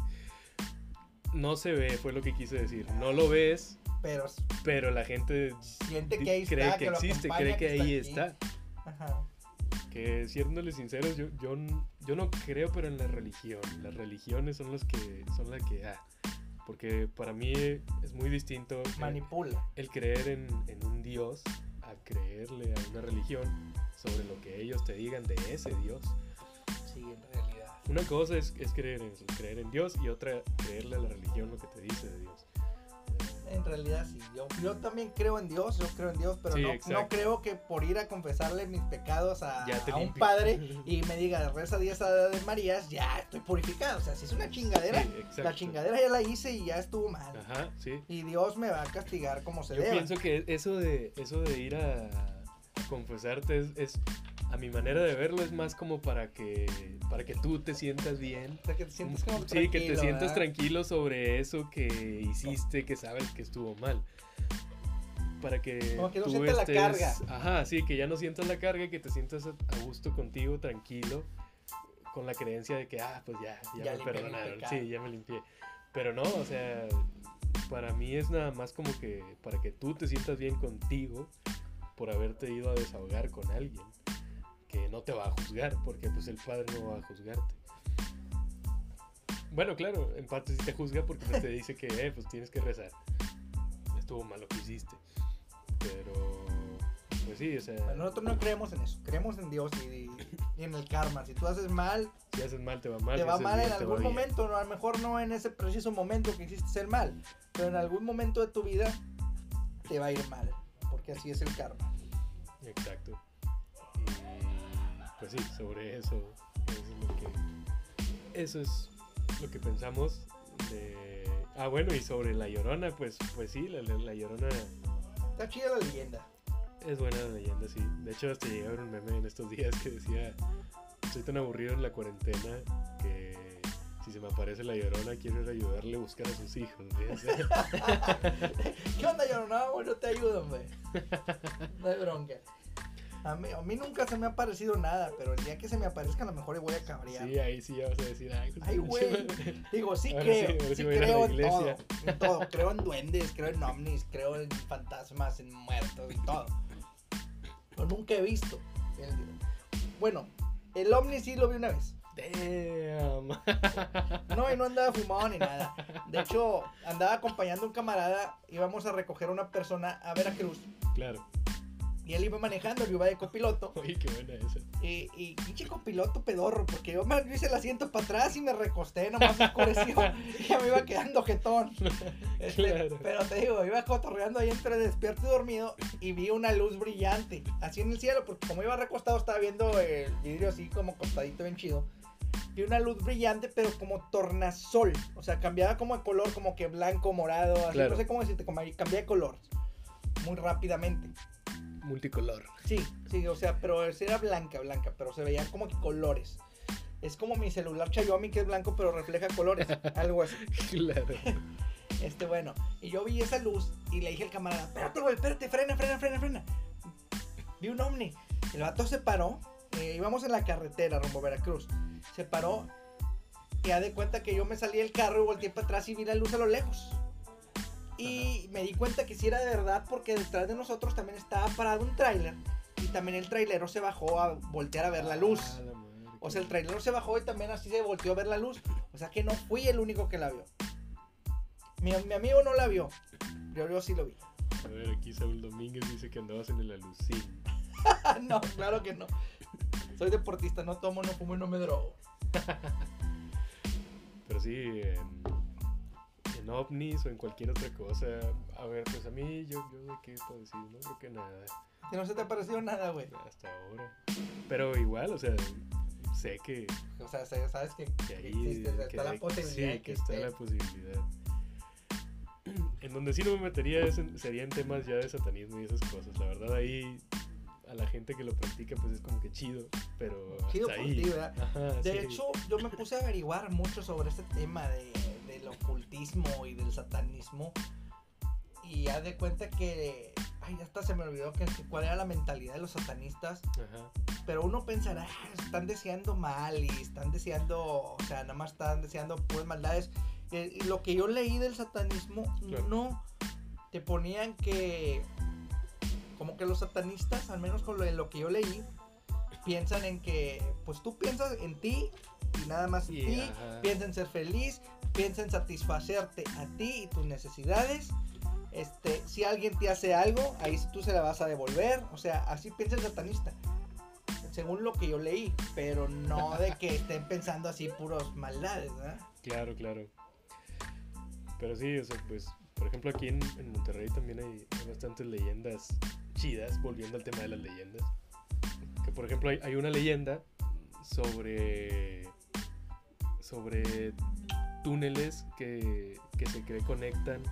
No se ve, fue lo que quise decir. No lo ves, Pero pero la gente siente que ahí cree está, que, existe, cree que, que ahí está está. Ajá. Que siéndoles sinceros, yo, yo, yo no creo, pero en la religión. Las religiones son las que son las que ah, porque para mí es muy distinto el- Manipula. el creer en, en un Dios a creerle a una religión sobre lo que ellos te digan de ese Dios. Sí, en realidad. Una cosa es, es creer en eso, creer en Dios y otra creerle a la religión lo que te dice de Dios. En realidad sí, yo, yo también creo en Dios, yo creo en Dios, pero Sí, no, no creo que por ir a confesarle mis pecados a, a un padre y me diga reza 10 de Marías, ya estoy purificado. O sea, si es una chingadera, Sí, la chingadera ya la hice y ya estuvo mal. Ajá, sí. Y Dios me va a castigar como se Yo debe. pienso que eso de, eso de ir a, a confesarte es, es- a mi manera de verlo, es más como para que, para que tú te sientas bien. O sea, que te sientes como sí, que te sientas tranquilo sobre eso que hiciste, que sabes que estuvo mal. Para que, Como que no tú sientas la carga. Ajá, sí, que ya no sientas la carga, que te sientas a, gusto contigo, tranquilo, con la creencia de que, ah, pues ya, ya, Ya me perdonaron. Sí, ya me limpié. Pero no, o sea, para mí es nada más como que para que tú te sientas bien contigo por haberte ido a desahogar con alguien que no te va a juzgar, porque pues el padre no va a juzgarte. Bueno, claro, en parte sí te juzga porque pues, te dice que eh, pues tienes que rezar. Estuvo mal lo que hiciste. Pero, pues sí, o sea, Bueno, nosotros no creemos en eso, creemos en Dios y, y en el karma. Si tú haces mal, si haces mal te va mal. te va mal bien, en algún momento, no, a lo mejor no en ese preciso momento que hiciste ser mal, pero en algún momento de tu vida te va a ir mal, porque así es el karma. Exacto. Pues sí, sobre eso, eso es lo que, eso es lo que pensamos de Ah, bueno, y sobre La Llorona, pues, pues sí, la, la- la Llorona Está chida la leyenda. es buena la leyenda, sí. De hecho, hasta ver un meme en estos días que decía, estoy tan aburrido en la cuarentena que si se me aparece La Llorona quiero ir a ayudarle a buscar a sus hijos. ¿Qué onda, yo no, güey, no te ayudo, hombre. No hay bronca. A mí, a mí nunca se me ha parecido nada, pero el día que se me aparezca a lo mejor voy a cabrear. sí, ahí sí vas a decir, ay, Ay, güey. Digo, sí Ahora creo, sí, sí sí creo en todo, en todo. Creo en duendes, creo en ovnis, creo en fantasmas, en muertos, en todo. Pero nunca he visto. el- Bueno, el ovni sí lo vi una vez. Damn. No, y no andaba fumado ni nada. De hecho, andaba acompañando a un camarada, íbamos a recoger a una persona a Veracruz. claro. Y él iba manejando, yo iba de copiloto. Oye, qué buena esa. Y, y pinche copiloto pedorro, porque yo me hice el asiento para atrás y me recosté, nomás me oscureció y ya me iba quedando jetón. Este, Claro. Pero te digo, iba cotorreando ahí entre despierto y dormido y vi una luz brillante, así en el cielo, porque como iba recostado estaba viendo el vidrio así como acostadito bien chido. Vi una luz brillante, pero como tornasol, o sea, cambiaba como de color, como que blanco, morado, así, Claro. no sé cómo decirte, como ahí cambiaba de color muy rápidamente. Multicolor. Sí, sí, o sea, pero era blanca, blanca, pero se veían como que colores. Es como mi celular Xiaomi que es blanco pero refleja colores, algo así. Claro. Este, bueno, y yo vi esa luz y le dije al camarada, espérate, güey, espérate, frena, frena, frena, frena. Vi un ovni. El vato se paró, eh, íbamos en la carretera rumbo a Veracruz. Se paró y ya de cuenta que yo me salí del carro y volteé para atrás y vi la luz a lo lejos. Y me di cuenta que sí era de verdad porque detrás de nosotros también estaba parado un tráiler y también el trailero se bajó a voltear a ver la luz. Ah, la madre, O sea, el trailero se bajó y también así se volteó a ver la luz. O sea que no fui el único que la vio. Mi, mi amigo no la vio. Yo, yo sí lo vi. A ver, aquí Saúl Domínguez dice que andabas en el alucín. no, claro que no. Soy deportista, no tomo, no fumo y no me drogo. Pero sí, en ovnis o en cualquier otra cosa. A ver, pues a mí, yo, yo de qué puedo decir, no creo que nada. Que no se te ha parecido nada, güey. Hasta ahora. Pero igual, o sea, sé que, O sea, se- sabes que, que ahí existe, está que la hay- posibilidad sí, que está esté. la posibilidad. En donde sí no me metería es en- sería en temas ya de satanismo y esas cosas. La verdad ahí a la gente que lo practica pues es como que chido, pero Chido hasta por ahí. ti, ¿verdad? Ajá, De sí. hecho, yo me puse a averiguar mucho sobre este tema de, del ocultismo y del satanismo. Y ya de cuenta que. Ay, hasta se me olvidó que, cuál era la mentalidad de los satanistas. Ajá. Pero uno pensará, "Ah, están deseando mal y están deseando. O sea, nada más están deseando pues maldades. Eh, y lo que yo leí del satanismo, Claro. no. Te ponían que. Como que los satanistas, al menos con lo, lo que yo leí, piensan en que. Pues tú piensas en ti y nada más en ti. Piensa en ser feliz, piensa en satisfacerte a ti y tus necesidades. Este, si alguien te hace algo, ahí tú se la vas a devolver. O sea, así piensa el satanista. Según lo que yo leí, pero no de que estén pensando así puros maldades, ¿verdad? Claro, claro. Pero sí, o sea, pues, por ejemplo, aquí en, Monterrey también hay, bastantes leyendas chidas, volviendo al tema de las leyendas. Que, por ejemplo, hay una leyenda sobre. sobre túneles que, que se cree conectan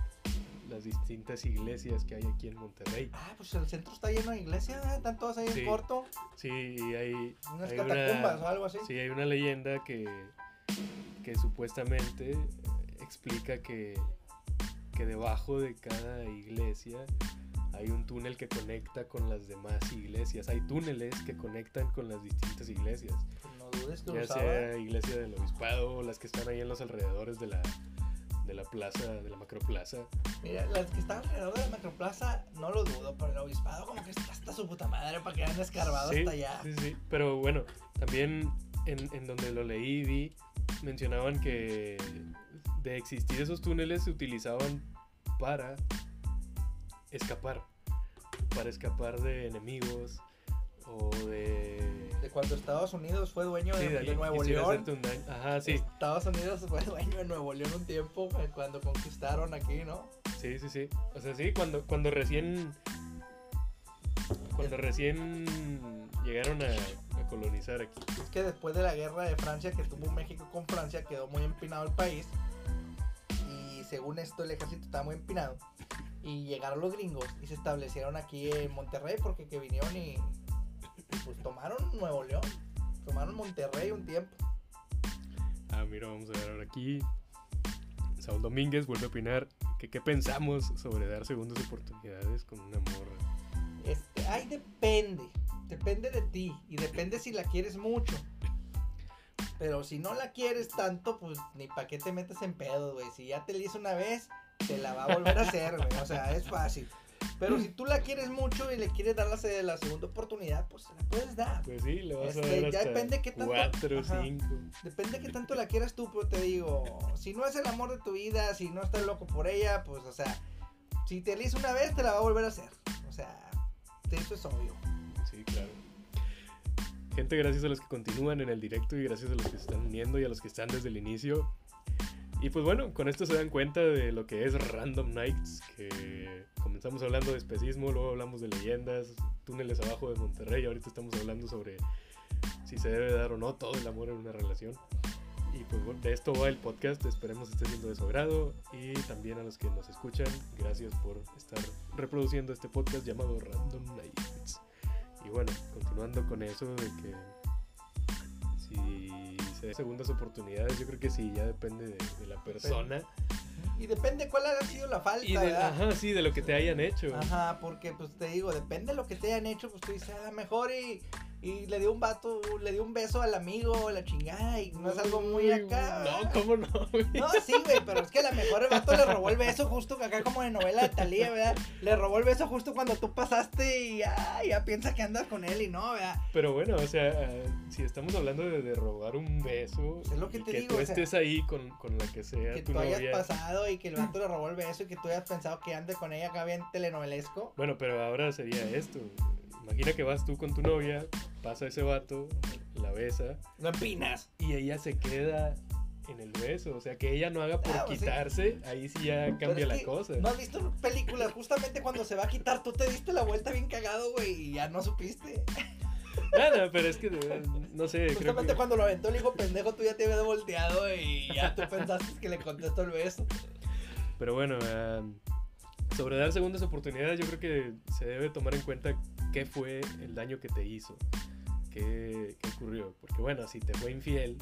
las distintas iglesias que hay aquí en Monterrey. Ah, pues el centro está lleno de iglesias, ¿eh? están todas ahí Sí. en corto, Sí, y hay. unas hay catacumbas una- o algo así. Sí, hay una leyenda que, que supuestamente eh, explica que, que debajo de cada iglesia hay un túnel que conecta con las demás iglesias. Hay túneles que conectan con las distintas iglesias. Que Ya usaba. sea iglesia del obispado las que están ahí en los alrededores de la, de la plaza, de la macroplaza. Mira, las que están alrededor de la macroplaza, no lo dudo, pero el obispado como que está hasta su puta madre para que hayan escarbado Sí, hasta allá. Sí, sí, pero bueno, también en, en donde lo leí vi, mencionaban que de existir esos túneles se utilizaban para escapar, para escapar de enemigos o de... Cuando Estados Unidos fue dueño sí, de, Nuevo León. Ajá, sí, Estados Unidos fue dueño de Nuevo León un tiempo eh, cuando conquistaron aquí, ¿no? sí, sí, sí. O sea, sí, cuando, cuando recién... Cuando recién llegaron a, a colonizar aquí. Es que después de la guerra de Francia que tuvo México con Francia quedó muy empinado el país y según esto el ejército estaba muy empinado. Y llegaron los gringos y se establecieron aquí en Monterrey porque que vinieron y pues tomaron Nuevo León, tomaron Monterrey un tiempo. Ah, mira, vamos a ver ahora aquí. Saúl Domínguez vuelve a opinar que qué pensamos sobre dar segundas oportunidades con una morra. Este, ay, depende. Depende de ti. Y depende si la quieres mucho. Pero si no la quieres tanto, pues ni pa' qué te metes en pedo, güey. Si ya te la hizo una vez, te la va a volver a hacer, güey. O sea, es fácil. Pero si tú la quieres mucho y le quieres dar la, se- la segunda oportunidad, pues se la puedes dar. Pues sí, le vas a dar ya depende qué tanto- cuatro, ajá. cinco. Depende que tanto la quieras tú, pero te digo, si no es el amor de tu vida, si no estás loco por ella, pues, o sea, si te la hizo una vez, te la va a volver a hacer. O sea, eso es obvio. Sí, claro. Gente, gracias a los que continúan en el directo y gracias a los que se están uniendo y a los que están desde el inicio. Y pues bueno, con esto se dan cuenta de lo que es Random Nights, que comenzamos hablando de especismo, luego hablamos de leyendas, túneles abajo de Monterrey, ahorita estamos hablando sobre si se debe dar o no todo el amor en una relación. Y pues bueno, de esto va el podcast, esperemos esté siendo de su agrado y también a los que nos escuchan, gracias por estar reproduciendo este podcast llamado Random Nights. Y bueno, continuando con eso de que si se da segundas oportunidades, yo creo que sí, ya depende de, de la persona. Y depende cuál haya sido la falta, Y de, ¿verdad? ajá, sí, de lo que te hayan hecho. Ajá, porque pues te digo, depende de lo que te hayan hecho, pues tú dices, a lo mejor y, y le dio un vato, le dio un beso al amigo, la chingada, y no es algo muy Uy, acá. No. ¿cómo no? güey? No, sí, güey, pero es que a lo mejor el vato le robó el beso justo acá como de novela de Talía, ¿verdad? Le robó el beso justo cuando tú pasaste y ya, ya piensa que andas con él y no, ¿verdad? Pero bueno, o sea, eh, si estamos hablando de, de robar un beso, Es lo que te que digo, tú o sea, estés ahí con, con la que sea Que tú hayas pasado y que el vato le robó el beso y que tú hayas pensado que ande con ella acá bien telenovelesco. Bueno, pero ahora sería esto. Imagina que vas tú con tu novia, pasa ese vato, la besa, No empinas. y ella se queda en el beso. O sea, que ella no haga por Ah, sí. quitarse, ahí sí ya cambia la cosa. No has visto películas, justamente cuando se va a quitar, tú te diste la vuelta bien cagado, güey, y ya no supiste. Nada, pero es que, no sé, creo Justamente que... cuando lo aventó el hijo pendejo, tú ya te habías volteado y ya tú pensaste que le contestó el beso. Pero bueno, ah, sobre dar segundas oportunidades, yo creo que se debe tomar en cuenta qué fue el daño que te hizo, qué, qué ocurrió. Porque bueno, si te fue infiel,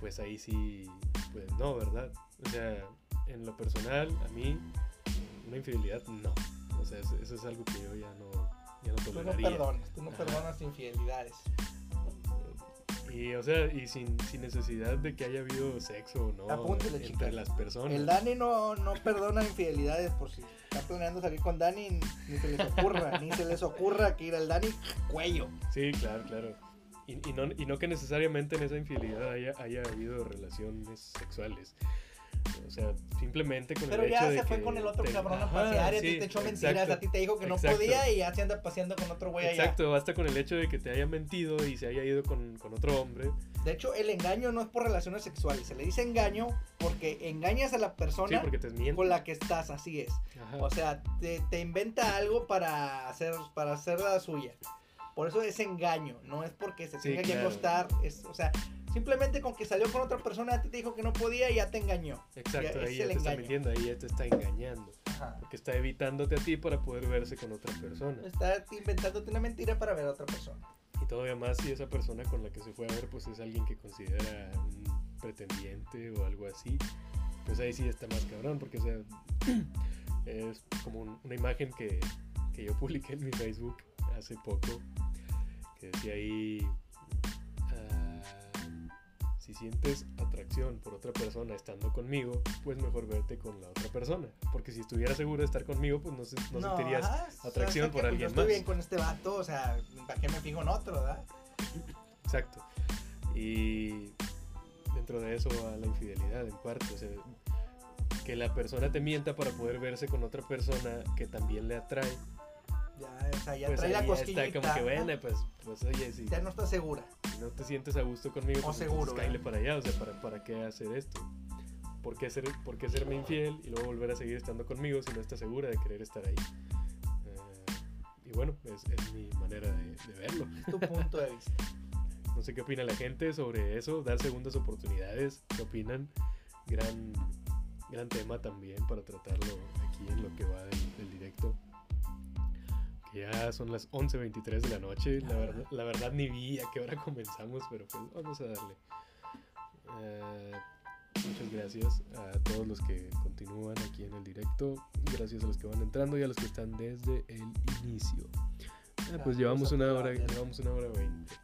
pues ahí sí, pues no, ¿verdad? O sea, en lo personal, a mí, una infidelidad no. O sea, eso, eso es algo que yo ya no, ya no Tú no toleraría. perdonas, tú no Ajá. perdonas infidelidades. Y, o sea, y sin, sin necesidad de que haya habido sexo o no Apúntele, entre chicas. las personas. El Dani no, no perdona infidelidades por si está planeando salir con Dani, ni se les ocurra, ni se les ocurra que ir al Dani cuello. Sí, claro, claro. Y, y no, y no que necesariamente en esa infidelidad haya, haya habido relaciones sexuales. O sea, simplemente con Pero el ya hecho de se fue que con el otro te- cabrón a pasear y a ti te echó exacto, mentiras, a ti te dijo que no exacto. podía y ya se anda paseando con otro güey allá. Exacto, basta con el hecho de que te haya mentido y se haya ido con, con otro hombre. De hecho, el engaño no es por relaciones sexuales, se le dice engaño porque engañas a la persona te con la que estás, así es. Ajá. O sea, te, te inventa algo para hacer, para hacer la suya. Por eso es engaño, no es porque se Sí, tenga que claro. acostar, es, o sea, simplemente con que salió con otra persona, a ti te dijo que no podía y ya te engañó. Exacto, ya ahí ya te está mintiendo, ahí ya te está engañando. Ajá. Porque está evitándote a ti para poder verse con otra persona. Está inventándote una mentira para ver a otra persona. Y todavía más si esa persona con la que se fue a ver pues es alguien que considera un pretendiente o algo así, pues ahí sí está más cabrón, porque o sea, es como un- una imagen que, que yo publiqué en mi Facebook hace poco, que decía ahí, ah, si sientes atracción por otra persona estando conmigo, pues mejor verte con la otra persona, porque si estuvieras seguro de estar conmigo, pues no, se- no sentirías ajá, o sea, atracción por alguien yo estoy más. bien con este vato, o sea, ¿para qué me fijo en otro, verdad? Exacto. Y dentro de eso va la infidelidad en parte. O sea, que la persona te mienta para poder verse con otra persona que también le atrae. Ya, o sea, ya pues trae la cosquillita. está como que bueno, pues, pues oye, si, Ya no está segura. No te sientes a gusto conmigo, pues seguro, ¿verdad? para allá. O sea, ¿para, ¿para qué hacer esto? ¿Por qué, ser, ¿Por qué serme infiel y luego volver a seguir estando conmigo si no estás segura de querer estar ahí? Eh, y bueno, es, es mi manera de, de verlo. Es tu punto de vista. No sé qué opina la gente sobre eso, dar segundas oportunidades. ¿Qué opinan? Gran, gran tema también para tratarlo aquí en lo que va del, del directo. Ya son las 11.23 de la noche. La verdad, la verdad ni vi a qué hora comenzamos, pero pues vamos a darle. Eh, muchas gracias a todos los que continúan aquí en el directo. Gracias a los que van entrando y a los que están desde el inicio. Ah, pues llevamos una hora, llevamos una hora veinte.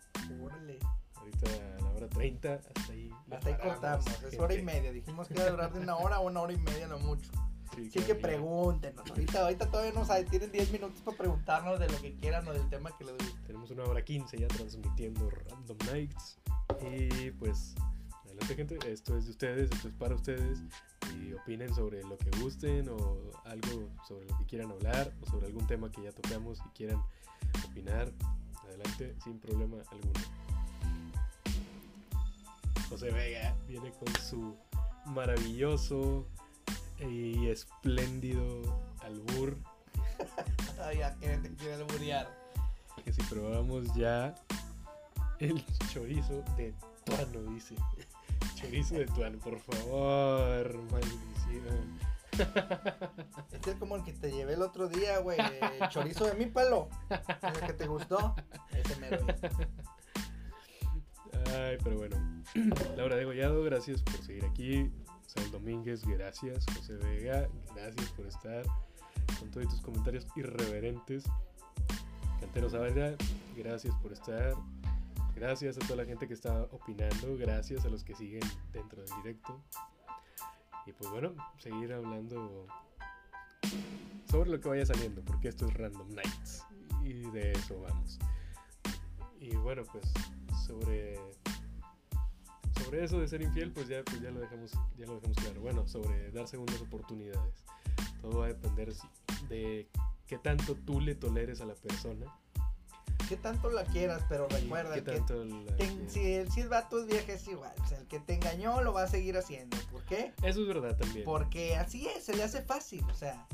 Órale. Ahorita a la hora 30, hasta ahí. Hasta ahí cortamos. Es hora y media. Dijimos que iba a durar de una hora a una hora y media, no mucho. Sí, Sí, que pregúntenos. Ahorita, ahorita todavía no saben. Tienen 10 minutos para preguntarnos de lo que quieran o del tema que les guste. Tenemos una hora 15 ya transmitiendo Random Nights. Y pues, adelante gente, esto es de ustedes, esto es para ustedes. Y opinen sobre lo que gusten o algo sobre lo que quieran hablar o sobre algún tema que ya tocamos y quieran opinar. Adelante, sin problema alguno. José Vega viene con su maravilloso y espléndido albur. Ay, a que te quiere alburear. que si probamos ya el chorizo de tuano, dice. Chorizo de tuano, por favor, maldición. Este es como el que te llevé el otro día, güey. Chorizo de mi pelo. El que te gustó. Ese mero. Ay, pero bueno. Laura de Gollado, gracias por seguir aquí. Saúl Domínguez, gracias. José Vega, gracias por estar con todos tus comentarios irreverentes. Cantero Saavedra, gracias por estar. Gracias a toda la gente que está opinando. Gracias a los que siguen dentro del directo. Y pues bueno, seguir hablando sobre lo que vaya saliendo, porque esto es Random Nights. Y de eso vamos. Y bueno, pues sobre sobre eso de ser infiel, pues ya, pues ya lo dejamos ya lo dejamos claro. Bueno, sobre dar segundas oportunidades. Todo va a depender de qué tanto tú le toleres a la persona. ¿Qué tanto la quieras? Pero recuerda, que si el si el vato es vieja es igual. O sea, el que te engañó lo va a seguir haciendo. ¿Por qué? Eso es verdad también. Porque así es, se le hace fácil. O sea,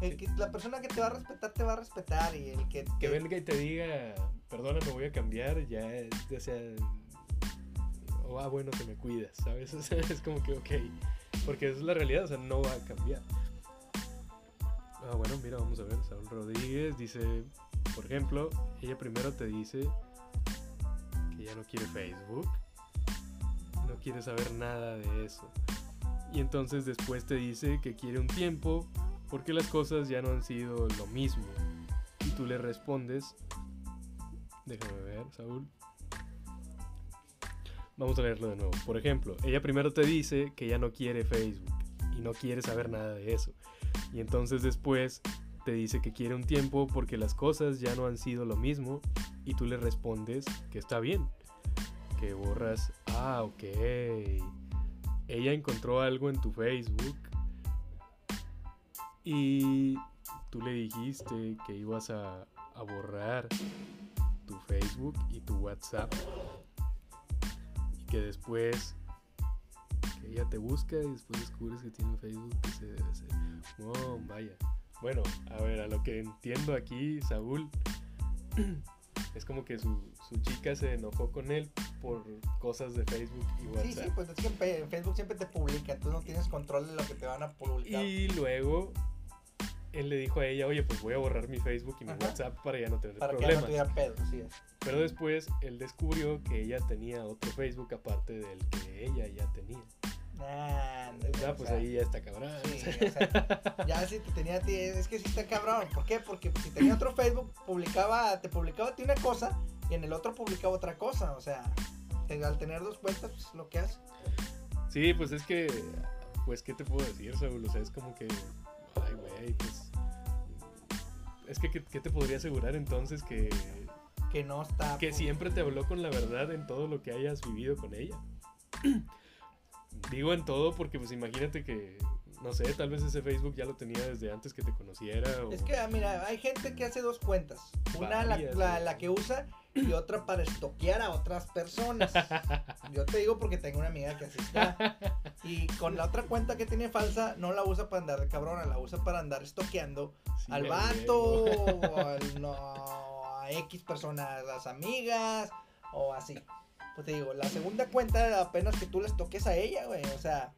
el que, la persona que te va a respetar te va a respetar. Y el que. Que te- venga y te diga, perdona, me voy a cambiar, ya, ya sea, o ah, bueno, te me cuidas, ¿sabes? Es como que, ok, porque es la realidad, o sea, no va a cambiar. Ah, bueno, mira, vamos a ver, Saúl Rodríguez dice, por ejemplo, ella primero te dice que ya no quiere Facebook, no quiere saber nada de eso. Y entonces después te dice que quiere un tiempo porque las cosas ya no han sido lo mismo. Y tú le respondes, déjame ver, Saúl. Vamos a leerlo de nuevo. Por ejemplo, ella primero te dice que ya no quiere Facebook y no quiere saber nada de eso. Y entonces después te dice que quiere un tiempo porque las cosas ya no han sido lo mismo y tú le respondes que está bien. Que borras, ah, ok. Ella encontró algo en tu Facebook y tú le dijiste que ibas a, a borrar tu Facebook y tu WhatsApp que después que ella te busca y después descubres que tiene Facebook que se debe hacer. Oh, vaya. Bueno, a ver, a lo que entiendo aquí, Saúl, es como que su, su chica se enojó con él por cosas de Facebook y Sí, WhatsApp. sí, pues es que en Facebook siempre te publica. Tú no tienes control de lo que te van a publicar. Y luego él le dijo a ella, oye, pues voy a borrar mi Facebook y mi Ajá. WhatsApp para ya no tener para que ya no problemas. tuviera pedo, es. Pero después él descubrió que ella tenía otro Facebook aparte del que ella ya tenía. Ándale, Ya, o pues sea, ahí ya está cabrón. Sí, o sea, ya si te tenía a ti, es que sí está cabrón. ¿Por qué? Porque si tenía otro Facebook, publicaba, te publicaba a ti una cosa y en el otro publicaba otra cosa. O sea, te- al tener dos cuentas, pues lo que hace. Sí, pues es que, pues, ¿qué te puedo decir, Saúl? O sea, es como que, ay, güey, pues... Es que, ¿qué, qué te podría asegurar entonces que, Que no está. que siempre te habló con la verdad en todo lo que hayas vivido con ella? Digo en todo porque, pues, imagínate que, no sé, tal vez ese Facebook ya lo tenía desde antes que te conociera o... Es que, ah, mira, hay gente que hace dos cuentas. Una, la, Varias, la- que usa y otra para estoquear a otras personas. Yo te digo porque tengo una amiga que así está. Y con la otra cuenta que tiene falsa, no la usa para andar de cabrona, la usa para andar estoqueando Sí, al vato, o al, no, a X personas, las amigas, o así. Pues te digo, la segunda cuenta apenas que tú les toques a ella, güey. O sea,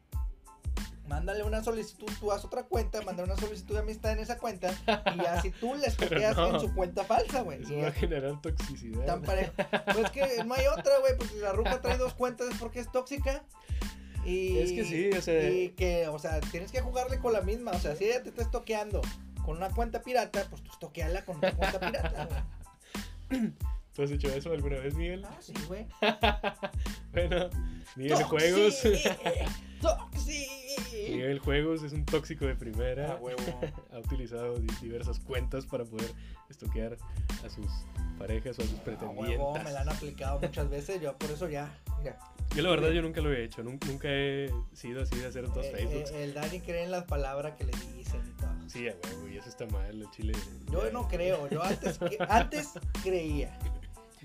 Mándale una solicitud, tú haz otra cuenta, mándale una solicitud de amistad en esa cuenta y así tú le Pero estoqueas no. en su cuenta falsa, güey. Eso va a ya, generar toxicidad. Tan parejo. Pues que no hay otra, güey, pues si la ruca trae dos cuentas es porque es tóxica. Y, Es que sí, o sea- Y que, o sea, tienes que jugarle con la misma. O sea, si ella te está estoqueando con una cuenta pirata, pues tú estoqueala con una cuenta pirata, güey. ¿Tú has hecho eso alguna vez, Miguel? Ah, sí, güey. Bueno, Miguel Juegos. ¡Toxi! Miguel Juegos es un tóxico de primera. Ah, huevo. ha utilizado di- diversas cuentas para poder estoquear a sus parejas o a sus Ah, pretendientes. huevo, me la han aplicado muchas veces. Yo por eso ya, mira. Yo la verdad yo nunca lo he hecho, nun- nunca he sido así de hacer dos eh, Facebooks. eh, el Dani cree en las palabras que le dicen y todo. Sí, a huevo, y eso está mal, el chile. Yo ya- no creo, yo antes, antes creía,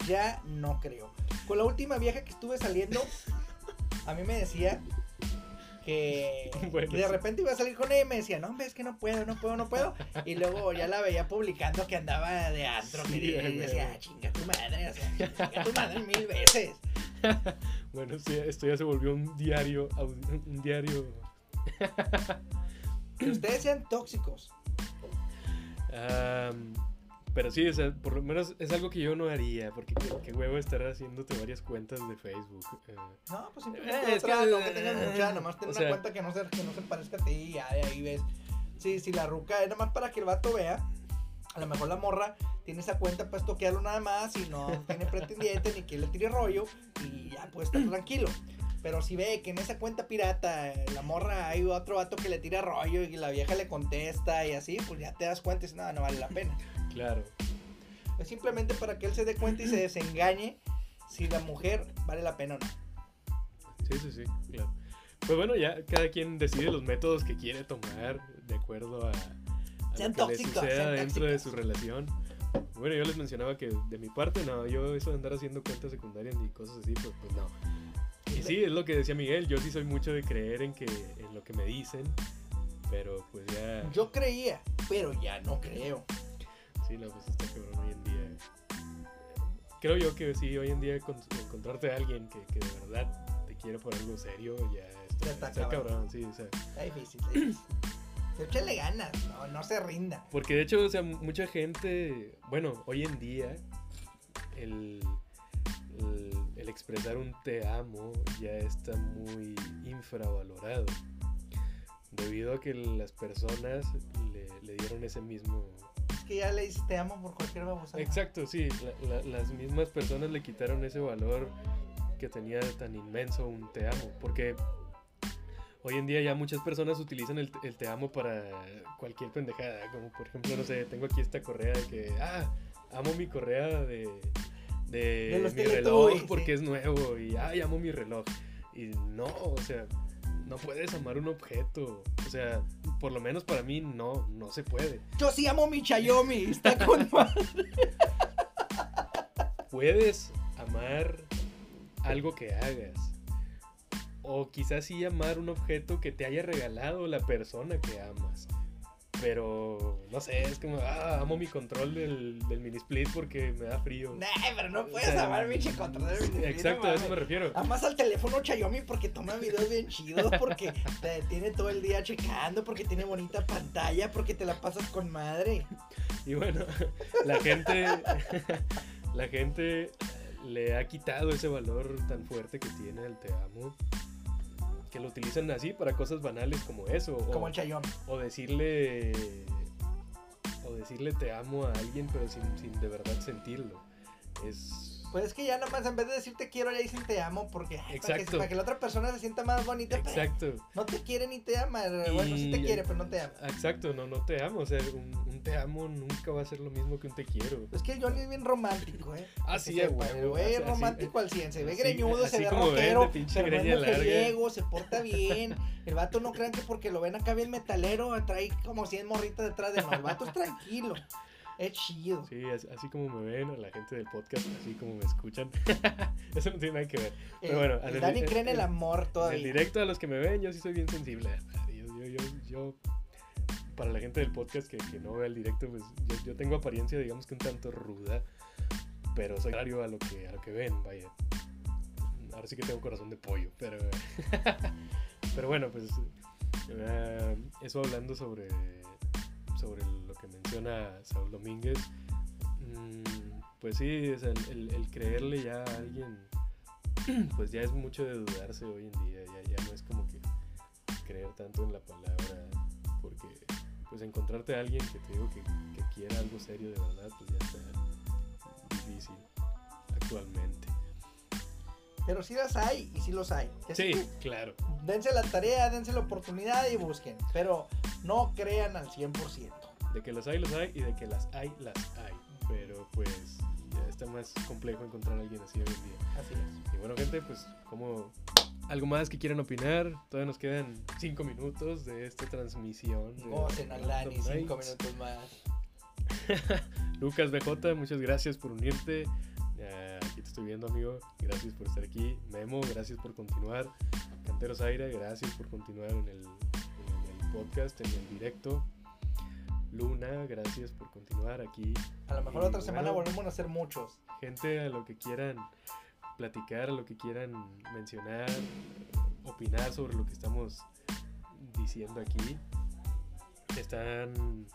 ya no creo. Con la última vieja que estuve saliendo, a mí me decía que, Bueno, de repente iba a salir con ella y me decía, no, hombre, es que no puedo, no puedo, no puedo. Y luego ya la veía publicando que andaba de antro, Sí, y decía, "Ah, chinga tu madre, o sea, chinga tu madre mil veces. Bueno, sí, esto ya se volvió un diario, un diario. Que ustedes sean tóxicos. am, pero sí, o sea, por lo menos es algo que yo no haría, porque qué, qué huevo estar haciéndote varias cuentas de Facebook. eh. No, pues Eh, simplemente es otra, que- no que tengas mucha, nomás ten una sea- cuenta que no, se, que no se parezca a ti y ya de ahí ves. Sí, si la ruca es nomás para que el vato vea, a lo mejor la morra tiene esa cuenta para estoquearlo nada más y no tiene pretendiente ni que le tire rollo y ya puede estar tranquilo. Pero si ve que en esa cuenta pirata eh, la morra hay otro vato que le tira rollo y la vieja le contesta y así, pues ya te das cuenta y dices, no, no vale la pena. Claro. Es simplemente para que él se dé cuenta y se desengañe si la mujer vale la pena o no. Sí, sí, sí, claro. Pues bueno, ya cada quien decide los métodos que quiere tomar de acuerdo a, a lo que le tóxicos, suceda dentro de su relación. Bueno, yo les mencionaba que de mi parte, no, yo eso de andar haciendo cuentas secundarias y cosas así, pues, pues no. Y sí, es lo que decía Miguel, yo sí soy mucho de creer en que en lo que me dicen, pero pues ya... Yo creía, pero ya no creo. Sí, no, pues está cabrón hoy en día. Creo yo que sí, hoy en día con- encontrarte a alguien que, que de verdad te quiere por algo serio, ya está, Ya está está cabrón. cabrón, sí, o sea. Está difícil, está difícil. Échale ganas, no, no se rinda. Porque de hecho, o sea, mucha gente, bueno, hoy en día, el, el, el expresar un te amo ya está muy infravalorado. Debido a que las personas le, le dieron ese mismo... Que ya le dices te amo por cualquier babosada. Exacto, sí, la- la- las mismas personas le quitaron ese valor que tenía tan inmenso un te amo. Porque hoy en día ya muchas personas utilizan el, el te amo para cualquier pendejada. Como por ejemplo, no sé, tengo aquí esta correa de que, ah, amo mi correa de, de, De los mi reloj sí. porque es nuevo. Y, ay, amo mi reloj. Y no, o sea, no puedes amar un objeto. O sea, por lo menos para mí no, no se puede. Yo sí amo mi Chayomi, está con madre. puedes amar algo que hagas. O quizás sí amar un objeto que te haya regalado la persona que amas. Pero, no sé, es como, ah, amo mi control del, del mini split porque me da frío. Nah, pero no O puedes sea, amar mi control de mi Exacto, a eso me refiero. Amas al teléfono Chayomi porque toma videos bien chidos, porque te tiene todo el día checando, porque tiene bonita pantalla, porque te la pasas con madre. Y bueno, la gente, la gente le ha quitado ese valor tan fuerte que tiene el te amo. Que lo utilizan así para cosas banales como eso. o- Como el Chayomi. o decirle o decirle te amo a alguien pero sin, sin de verdad sentirlo es Pues es que ya nomás en vez de decirte quiero, ya dicen te amo, porque ay, para, que, Exacto. para que la otra persona se sienta más bonita. pero exacto No te quiere ni te ama. Bueno, sí te Y- quiere, pero no te ama. exacto no no te amo o sea un, un te amo nunca va a ser lo mismo que un te quiero Es que el Johnny es bien romántico, ¿eh? Ah, Que sí, sepa, a huevo, El güey así- es así- romántico al 100. Se ve así- greñudo, se así ve ven, rockero, pinche pero no es mujeriego, se porta bien. El vato no crean que porque lo ven acá bien metalero, trae como 100 morritas detrás de él. El vato es tranquilo. Es chido. sí as- así como me ven a la gente del podcast así como me escuchan eso no tiene nada que ver Eh, pero bueno, el Dani el- cree en el amor En el todavía. directo a los que me ven, yo sí soy bien sensible. Yo, yo, yo, yo- para la gente del podcast que, que no ve el directo, pues yo, yo tengo apariencia, digamos que un tanto ruda, pero soy contrario a lo que, a lo que ven, vaya. Ahora sí que tengo corazón de pollo, pero, pero bueno, pues Ah, eso hablando sobre, sobre lo que menciona Saúl Domínguez. Mm, pues sí, el- el creerle ya a alguien, pues ya es mucho de dudarse hoy en día. Ya, ya no es como que creer tanto en la palabra, porque pues encontrarte a alguien que te digo que, que quiera algo serio de verdad, pues ya está difícil actualmente. Pero sí las hay y sí los hay. Así Sí, claro. dense la tarea, dense la oportunidad y busquen. Pero no crean al 100%. De que las hay, las hay, y de que las hay, las hay. Pero pues ya está más complejo encontrar a alguien así hoy en día. Así es. Y bueno, gente, pues como algo más que quieran opinar, todavía nos quedan 5 minutos de esta transmisión. Gocen al Dani Random 5 Nights. minutos más. Lucas BJ, muchas gracias por unirte. Estoy viendo, amigo. Gracias por estar aquí. Memo, gracias por continuar. Canteros Aire, gracias por continuar en el, en el podcast, en el directo. Luna, gracias por continuar aquí. A lo mejor Y otra semana bueno. volvemos a hacer muchos. Gente, a lo que quieran platicar, a lo que quieran mencionar, opinar sobre lo que estamos diciendo aquí. Están,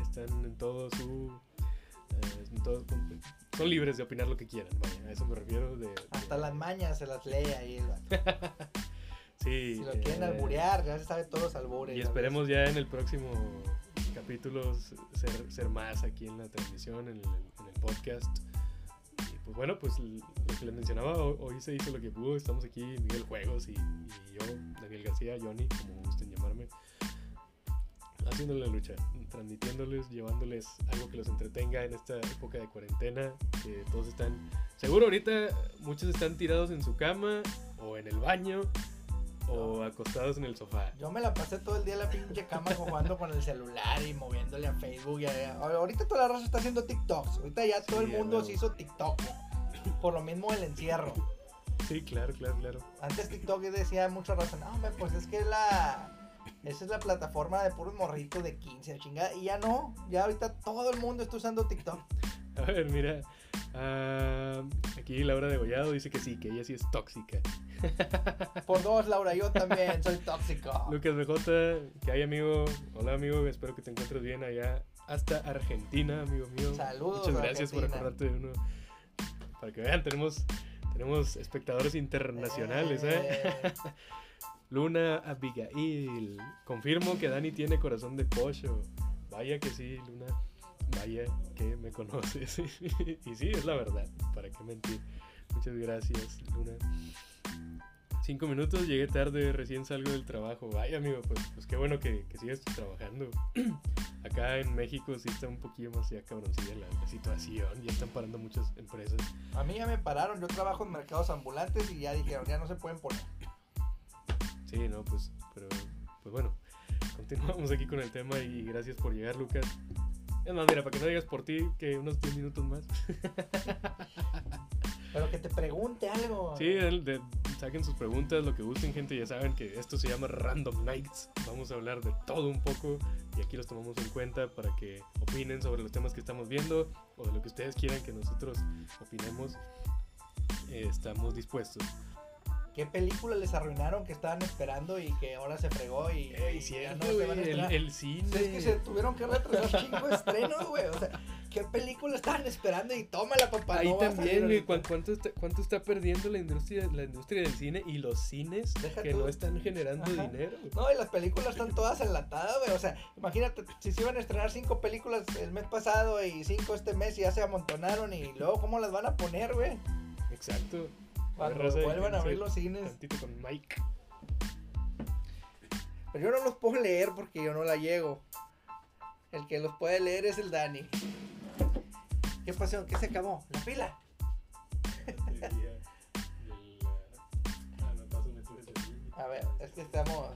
están en todo su... eh, son libres de opinar lo que quieran, vaya, a eso me refiero. De, de- Hasta las mañas se las lee ahí. el vato. sí, Si lo quieren eh, alburear, ya se sabe todos los albures. Y esperemos ya en el próximo capítulo ser, ser más aquí en la transmisión, en el, en el podcast. Y pues bueno, pues lo que les mencionaba, ho- hoy se hizo lo que pudo. Estamos aquí, Miguel Juegos y, y yo, Daniel García, Johnny, como gusten llamarme, haciendo la lucha, transmitiéndoles, llevándoles algo que los entretenga en esta época de cuarentena, que todos están, seguro ahorita muchos están tirados en su cama o en el baño o acostados en el sofá. Yo me la pasé todo el día en la pinche cama jugando con el celular y moviéndole a Facebook. y a- ahorita toda la raza está haciendo TikToks. Ahorita ya todo el Sí, mundo se hizo TikTok. Por lo mismo el encierro. Sí, claro, claro, claro. Antes TikTok decía mucha razón. No, hombre, pues es que la. Esa es la plataforma de puros morritos de 15, chingada. Y ya no. Ya ahorita todo el mundo está usando TikTok. A ver, mira. ah, aquí Laura de Gollado dice que sí, que ella sí es tóxica. Por dos, Laura, yo también soy tóxico. Lucas BJ, que hay amigo. Hola amigo, espero que te encuentres bien allá hasta Argentina, amigo mío. Saludos Muchas gracias por acordarte de uno. Para que vean, tenemos, tenemos espectadores internacionales, ¿eh? Eh, Luna Abigail. Confirmo que Dani tiene corazón de pollo. Vaya que sí, Luna. Vaya que me conoces. y sí, es la verdad. ¿Para qué mentir? Muchas gracias, Luna. Cinco minutos, llegué tarde, recién salgo del trabajo. Vaya, amigo, pues, pues qué bueno que, que sigas trabajando. Acá en México sí está un poquillo más ya cabroncilla la, la situación. Ya están parando muchas empresas. a mí ya me pararon. Yo trabajo en mercados ambulantes y ya dijeron, ya no se pueden poner. Sí, no, pues, pero, pues bueno, continuamos aquí con el tema y gracias por llegar, Lucas. Es más, mira, para que no digas por ti, que unos 10 minutos más. Pero que te pregunte algo. Sí, el de- saquen sus preguntas, lo que gusten, gente. Ya saben que esto se llama Random Nights. Vamos a hablar de todo un poco y aquí los tomamos en cuenta para que opinen sobre los temas que estamos viendo o de lo que ustedes quieran que nosotros opinemos. Eh, estamos dispuestos. ¿Qué película les arruinaron que estaban esperando y que ahora se fregó y, Ey, y ya no se van a estrenar? el cine. Es que se tuvieron que retrasar cinco estrenos, güey. O sea, ¿qué película estaban esperando? Y tómala, papá. Ahí no también, güey, ahorita. ¿cuán- ¿cuánto está, cuánto está perdiendo la industria, la industria del cine y los cines Deja que tú. no están generando Ajá. dinero? No, y las películas están todas enlatadas, güey. O sea, imagínate, si se iban a estrenar cinco películas el mes pasado y cinco este mes y ya se amontonaron y luego, ¿cómo las van a poner, güey? Exacto. Cuando vuelvan a abrir los cines. Con Mike. Pero yo no los puedo leer porque yo no la llego. El que los puede leer es el Dani. ¿Qué pasó? ¿Qué se acabó? ¿La pila? A ver, es que estamos.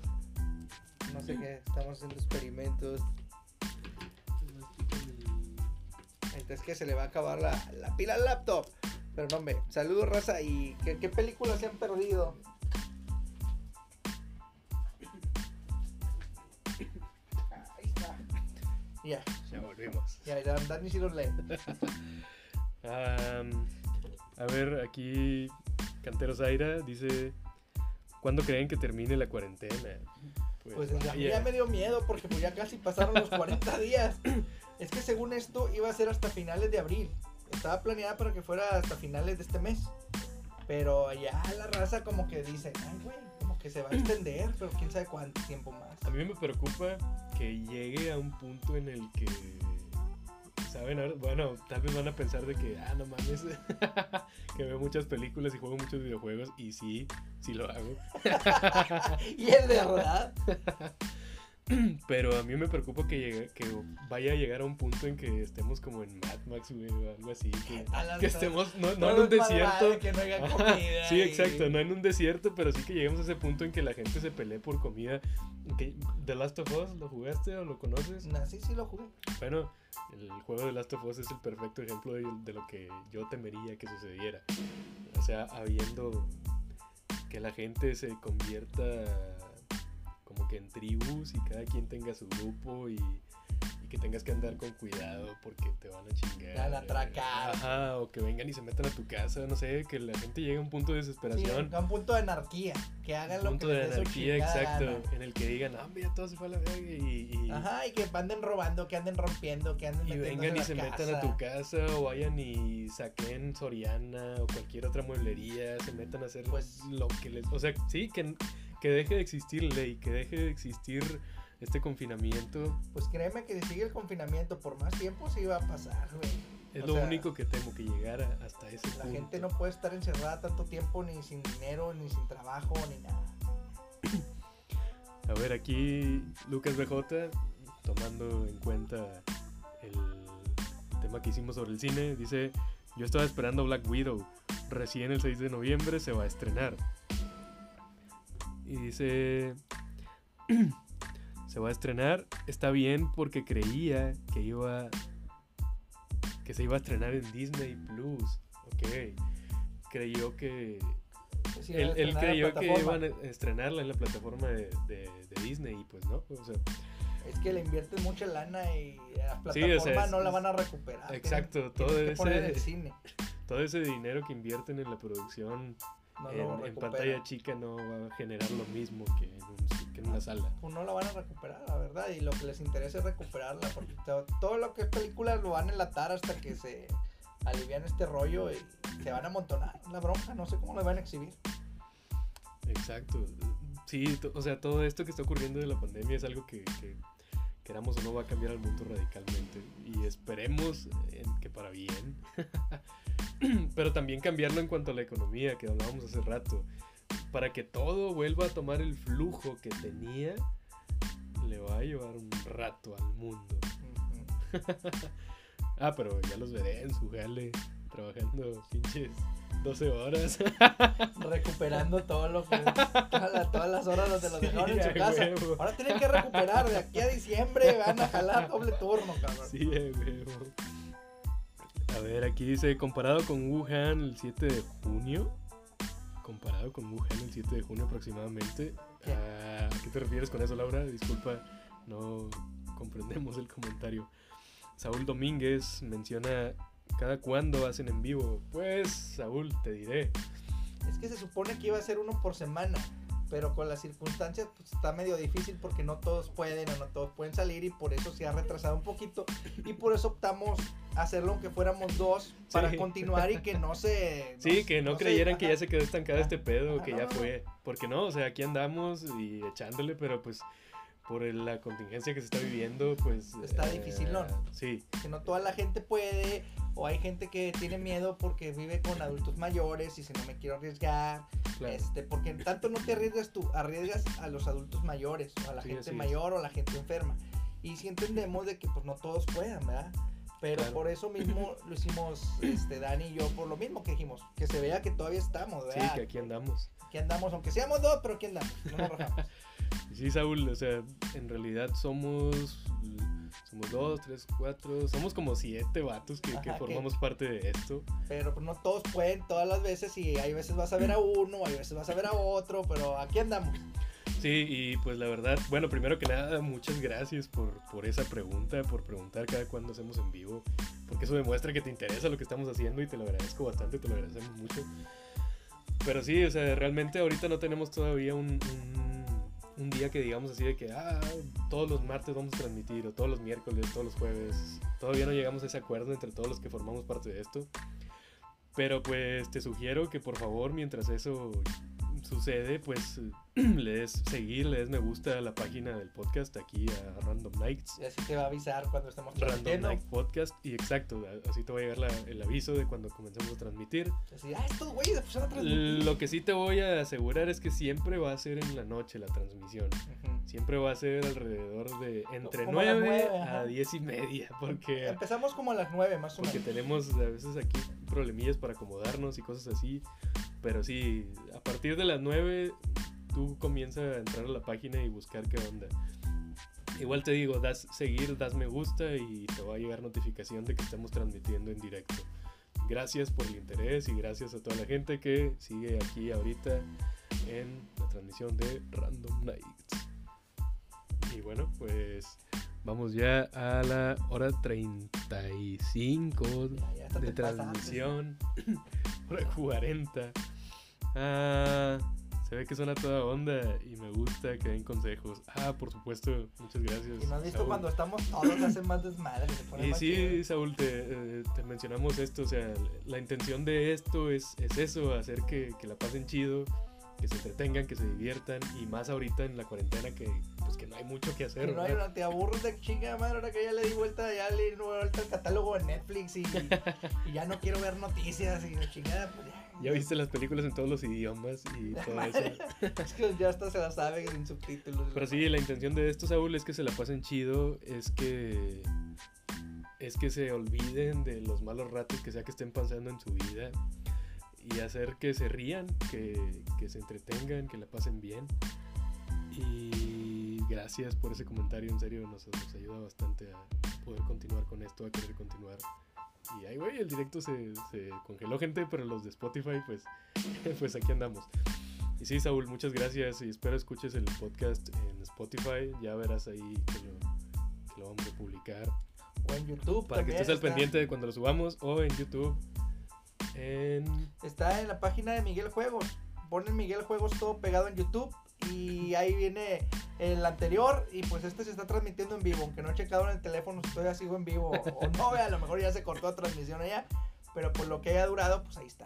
No sé qué, estamos haciendo experimentos. Entonces que se le va a acabar la, la pila al laptop. Pero no, hombre, saludos, raza. ¿Y qué, qué películas se han perdido? Ahí está. Ya, Ya volvimos. ya, ya, Dani sí los lee. A ver, aquí Canteros Aira dice: ¿Cuándo creen que termine la cuarentena? Pues, Pues a mí ya me dio miedo porque pues ya casi pasaron los 40 días. Es que según esto iba a ser hasta finales de abril. Estaba planeada para que fuera hasta finales de este mes. Pero ya la raza como que dice, ay güey, como que se va a extender, pero quién sabe cuánto tiempo más. A mí me preocupa que llegue a un punto en el que, ¿saben? Ahora- Bueno, tal vez van a pensar de que, ah, no mames, que veo muchas películas y juego muchos videojuegos y sí, sí lo hago. Y es de verdad. Pero a mí me preocupa que, llegue- que vaya a llegar a un punto en que estemos como en Mad Max, güey, o algo así. Que, que estemos, no, no en un desierto. Que no haya comida. Sí, y- exacto, no en un desierto, pero sí que lleguemos a ese punto en que la gente se pelee por comida. Que- ¿The Last of Us lo jugaste o lo conoces? No, sí, sí lo jugué. Bueno, el juego de Last of Us es el perfecto ejemplo de, de lo que yo temería que sucediera. O sea, habiendo que la gente se convierta como que en tribus y cada quien tenga su grupo y, y que tengas que andar con cuidado porque te van a chingar. Van a atracar. Ajá, o que vengan y se metan a tu casa, no sé, que la gente llegue a un punto de Sí, desesperación. a un punto de anarquía. Que hagan un lo punto que de les anarquía, exacto, gana. en el que digan, ah, ya todo se fue a la verga y, y- Ajá, y que anden robando, que anden rompiendo, que anden y vengan en y se metan a casa. tu casa o vayan y saquen Soriana o cualquier otra mueblería, se metan a hacer Pues- lo que les... O sea, sí, que, que deje de existir ley, que deje de existir este confinamiento. Pues créeme que si sigue el confinamiento por más tiempo, sí va a pasar, güey. Es O lo sea, único que temo, que llegara hasta ese La punto. gente no puede estar encerrada tanto tiempo, ni sin dinero, ni sin trabajo, ni nada. A ver, aquí Lucas BJ, tomando en cuenta el tema que hicimos sobre el cine, dice, yo estaba esperando Black Widow, recién el 6 de noviembre se va a estrenar. Y dice, se va a estrenar, está bien porque creía que iba, que se iba a estrenar en Disney Plus, ok. Creyó que Pues sí, él, creyó que iban a estrenarla en la plataforma de, de- de Disney y pues no, o sea, Es que le invierten mucha lana y la Sí, plataforma o sea, es- no la van a recuperar. Exacto, tienen todo poner ese- el cine. todo ese dinero que invierten en la producción No en, pantalla chica no va a generar lo mismo que en, un- que en una sala. Pues no la van a recuperar, la verdad. Y lo que les interesa es recuperarla. Porque to- todo lo que es película lo van a enlatar hasta que se alivian este rollo y se van a amontonar la bronca. No sé cómo la van a exhibir. Exacto. Sí, o sea, todo esto que está ocurriendo de la pandemia es algo que, que queramos o no va a cambiar al mundo radicalmente. Y esperemos en que para bien. Pero también cambiarlo en cuanto a la economía, que hablábamos hace rato. Para que todo vuelva a tomar el flujo que tenía, le va a llevar un rato al mundo. Ah, pero ya los veré en su jale, trabajando pinches 12 horas. Recuperando todo lo que. Todas las, todas las horas donde los Sí, dejaron en su casa. huevo. Ahora tienen que recuperar. De aquí a diciembre van a jalar doble turno, cabrón. Sí, huevo. A ver, aquí dice, comparado con Wuhan el 7 de junio. Comparado con Wuhan el 7 de junio aproximadamente. ¿Qué? Ah, ¿A qué te refieres con eso, Laura? Disculpa, no comprendemos el comentario. Saúl Domínguez menciona, ¿cada cuándo hacen en vivo? Pues, Saúl, te diré. Es que se supone que iba a ser uno por semana, pero con las circunstancias pues, está medio difícil porque no todos pueden o no todos pueden salir y por eso se ha retrasado un poquito y por eso optamos hacerlo aunque fuéramos dos para Sí. continuar y que no se... Sí, que no, se- creyeran que ajá. ya se quedó estancado este pedo, Ajá, que no, ya no, no. fue. Porque no, o sea, aquí andamos y echándole, pero pues por la contingencia que se está viviendo, pues... Está dificilón. Sí, que no toda la gente puede o hay gente que tiene miedo porque vive con adultos mayores y si no me quiero arriesgar, claro. este, porque tanto no te arriesgas tú, arriesgas a los adultos mayores o a la Sí, gente así es. mayor o a la gente enferma. Y si entendemos de que pues no todos puedan, ¿verdad? Pero Claro. por eso mismo lo hicimos este Dani y yo por lo mismo que dijimos, que se vea que todavía estamos, Sí, ¿verdad? que aquí andamos. Aquí andamos, aunque seamos dos, pero aquí andamos, no nos rajamos. Sí, Saúl, o sea, en realidad somos... Somos dos, tres, cuatro, somos como siete vatos que, que Ajá, que- formamos parte de esto. Pero pues, no todos pueden todas las veces y hay veces vas a ver a uno, hay veces vas a ver a otro, pero aquí andamos. Sí, y pues la verdad, bueno, primero que nada, muchas gracias por, por esa pregunta, por preguntar cada cuándo hacemos en vivo, porque eso demuestra que te interesa lo que estamos haciendo y te lo agradezco bastante, te lo agradecemos mucho. Pero sí, o sea, realmente ahorita no tenemos todavía un, un- un día que digamos así de que, ah, todos los martes vamos a transmitir, o todos los miércoles, todos los jueves. Todavía no llegamos a ese acuerdo entre todos los que formamos parte de esto. Pero pues te sugiero que por favor, mientras eso sucede, pues le des seguir, le des me gusta a la página del podcast aquí a Random Nights. Y así te va a avisar cuando Random transmitiendo. Night Podcast. Y exacto, así te va a llegar la- el aviso de cuando comencemos a transmitir. Así, ah, estos güeyes a transmitir. Lo que sí te voy a asegurar es que siempre va a ser en la noche la transmisión. Ujú. Siempre va a ser alrededor de entre Como a las 9 nueve, a ajá. 10 y media. Porque, Empezamos como a las 9 más o porque menos. tenemos a veces aquí problemillas para acomodarnos y cosas así. Pero sí, a partir de las 9 tú comienzas a entrar a la página y buscar qué onda. Igual te digo, das seguir, das me gusta y te va a llegar notificación de que estamos transmitiendo en directo. Gracias por el interés y gracias a toda la gente que sigue aquí ahorita en la transmisión de Random Nights. Y bueno, pues vamos ya a la hora 35 Ya, ya de transmisión. hora 40. Ah, se ve que suena toda onda y me gusta que den consejos. Ah, por supuesto, muchas gracias. Y no has visto Saúl. cuando estamos todos, hacen más desmadre. Se pone Y más sí, chido. Saúl, te, eh, te mencionamos esto, o sea, la intención de esto es, es eso, hacer que, que la pasen chido, que se entretengan, que se diviertan, y más ahorita en la cuarentena que pues que no hay mucho que hacer. No hay ¿verdad? una, te aburres de chinga madre, ahora que ya le di vuelta, ya le di vuelta al catálogo de Netflix y, y ya no quiero ver noticias y la chingada, pues ya. Viste las películas en todos los idiomas y todo eso. Es que ya hasta se la sabe sin subtítulos. Pero sí, la intención de esto, Saúl, es que se la pasen chido, es que es que se olviden de los malos ratos que sea que estén pasando en su vida y hacer que se rían, que, que se entretengan, que la pasen bien. Y gracias por ese comentario, en serio, nos, nos ayuda bastante a poder continuar con esto, a querer continuar. Y ahí, güey, el directo se, se congeló, gente, pero los de Spotify, pues, pues aquí andamos. Y sí, Saúl, muchas gracias y espero escuches el podcast en Spotify. Ya verás ahí que lo, que lo vamos a publicar. O en YouTube. Para que estés al está- pendiente de cuando lo subamos o en YouTube. En... Está en la página de Miguel Juegos. Ponen Miguel Juegos todo pegado en YouTube. Y ahí viene el anterior. Y pues este se está transmitiendo en vivo. Aunque no he checado en el teléfono si todavía sigo en vivo o no. A lo mejor ya se cortó la transmisión allá. Pero por lo que haya durado, pues ahí está.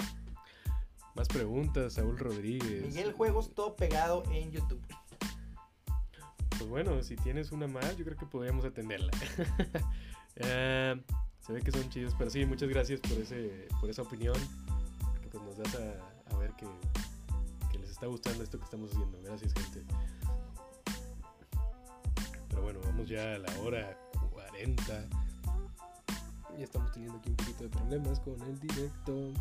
Más preguntas, Saúl Rodríguez. Miguel Juegos todo pegado en YouTube. Pues bueno, si tienes una más, yo creo que podríamos atenderla. Eh, se ve que son chidos, pero sí, muchas gracias por ese por esa opinión. Porque pues nos das a, a ver que, que está gustando esto que estamos haciendo. Gracias, gente. Pero bueno, vamos ya a la hora 40. Ya estamos teniendo aquí un poquito de problemas con el directo.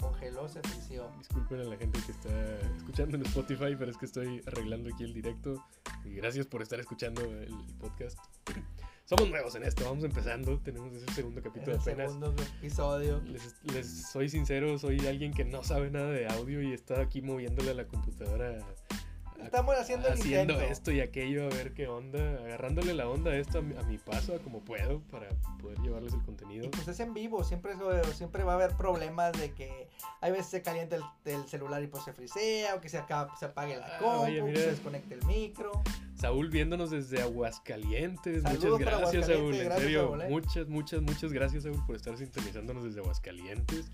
Congeló, se frició. Disculpen a la gente que está escuchando en Spotify, pero es que estoy arreglando aquí el directo. Y gracias por estar escuchando el podcast. Somos nuevos en esto, vamos empezando. Tenemos ese segundo capítulo el apenas. segundo episodio. Les, les soy sincero, soy alguien que no sabe nada de audio y está aquí moviéndole a la computadora. Estamos haciendo el haciendo intento. esto y aquello, a ver qué onda, agarrándole la onda a esto a mi, a mi paso, a como puedo, para poder llevarles el contenido. Y pues es en vivo, siempre, siempre va a haber problemas de que hay veces se calienta el, el celular y pues se frisea, o que se, acaba, se apague la Ah, compu, que se desconecte el micro. Saúl viéndonos desde Aguascalientes. Saludos muchas gracias, Saúl. En serio, Saúl, ¿eh? muchas, muchas, muchas gracias, Saúl, por estar sintonizándonos desde Aguascalientes.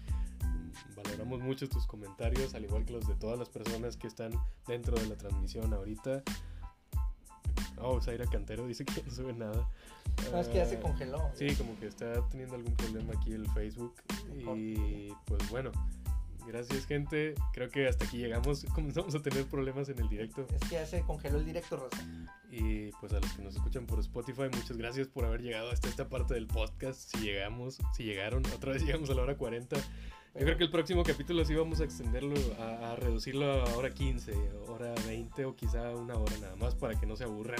Valoramos mucho tus comentarios, al igual que los de todas las personas que están dentro de la transmisión ahorita. Oh, Zaira Cantero dice que no sube nada. No, es que ya se Ah, congeló. Sí, como que está teniendo algún problema aquí el Facebook. Y pues bueno, gracias gente. Creo que hasta aquí llegamos. Comenzamos a tener problemas en el directo. Es que ya se congeló el directo, Rosa. Y pues a los que nos escuchan por Spotify, muchas gracias por haber llegado hasta esta parte del podcast. Si llegamos, si llegaron, otra vez llegamos a la hora 40. Yo creo que el próximo capítulo sí vamos a extenderlo, a, reducirlo a hora 15, hora 20 o quizá una hora nada más para que no se aburran.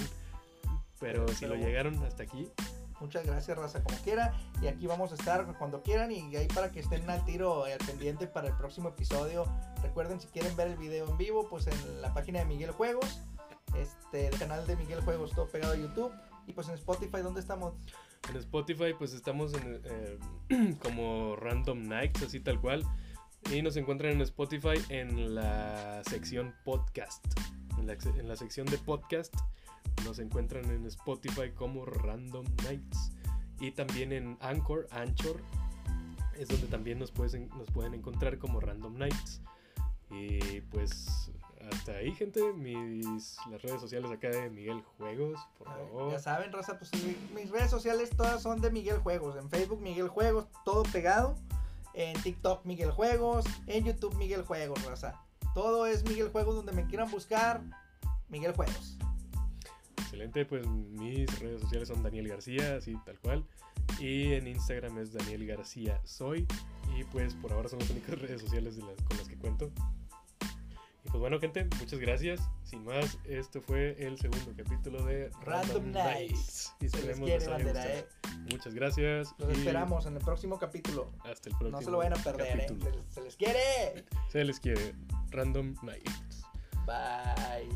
Pero Pero- si lo llegaron hasta aquí, Muchas gracias, Raza, como quiera. Y aquí vamos a estar cuando quieran y ahí para que estén al tiro y al pendiente para el próximo episodio. Recuerden, si quieren ver el video en vivo, pues en la página de Miguel Juegos, este, el canal de Miguel Juegos, todo pegado a YouTube. Y pues en Spotify, ¿dónde estamos? En Spotify pues estamos eh, como Random Nights, así tal cual. Y nos encuentran en Spotify en la sección podcast. En la, sección de podcast nos encuentran en Spotify como Random Nights y también en Anchor, Anchor es donde también nos, pueden, nos pueden encontrar como Random Nights. Y pues hasta ahí, gente. Mis, las redes sociales acá de Miguel Juegos, por favor. Ya saben, Raza, pues mis redes sociales todas son de Miguel Juegos. En Facebook, Miguel Juegos, todo pegado. En TikTok, Miguel Juegos. En YouTube, Miguel Juegos, Raza. Todo es Miguel Juegos, donde me quieran buscar, Miguel Juegos. Excelente, pues mis redes sociales son Daniel García, así tal cual. Y en Instagram es Daniel García Soy. Y pues por ahora son las únicas redes sociales de las, con las que cuento. Y pues bueno, gente, muchas gracias. Sin más, esto fue el segundo capítulo de Random, Nights. Y esperemos les haya ¿eh? Muchas gracias. Los esperamos en el próximo capítulo. Hasta el próximo. No se lo vayan a perder, ¿eh? se, se les quiere. Se les quiere. Random Nights. Bye.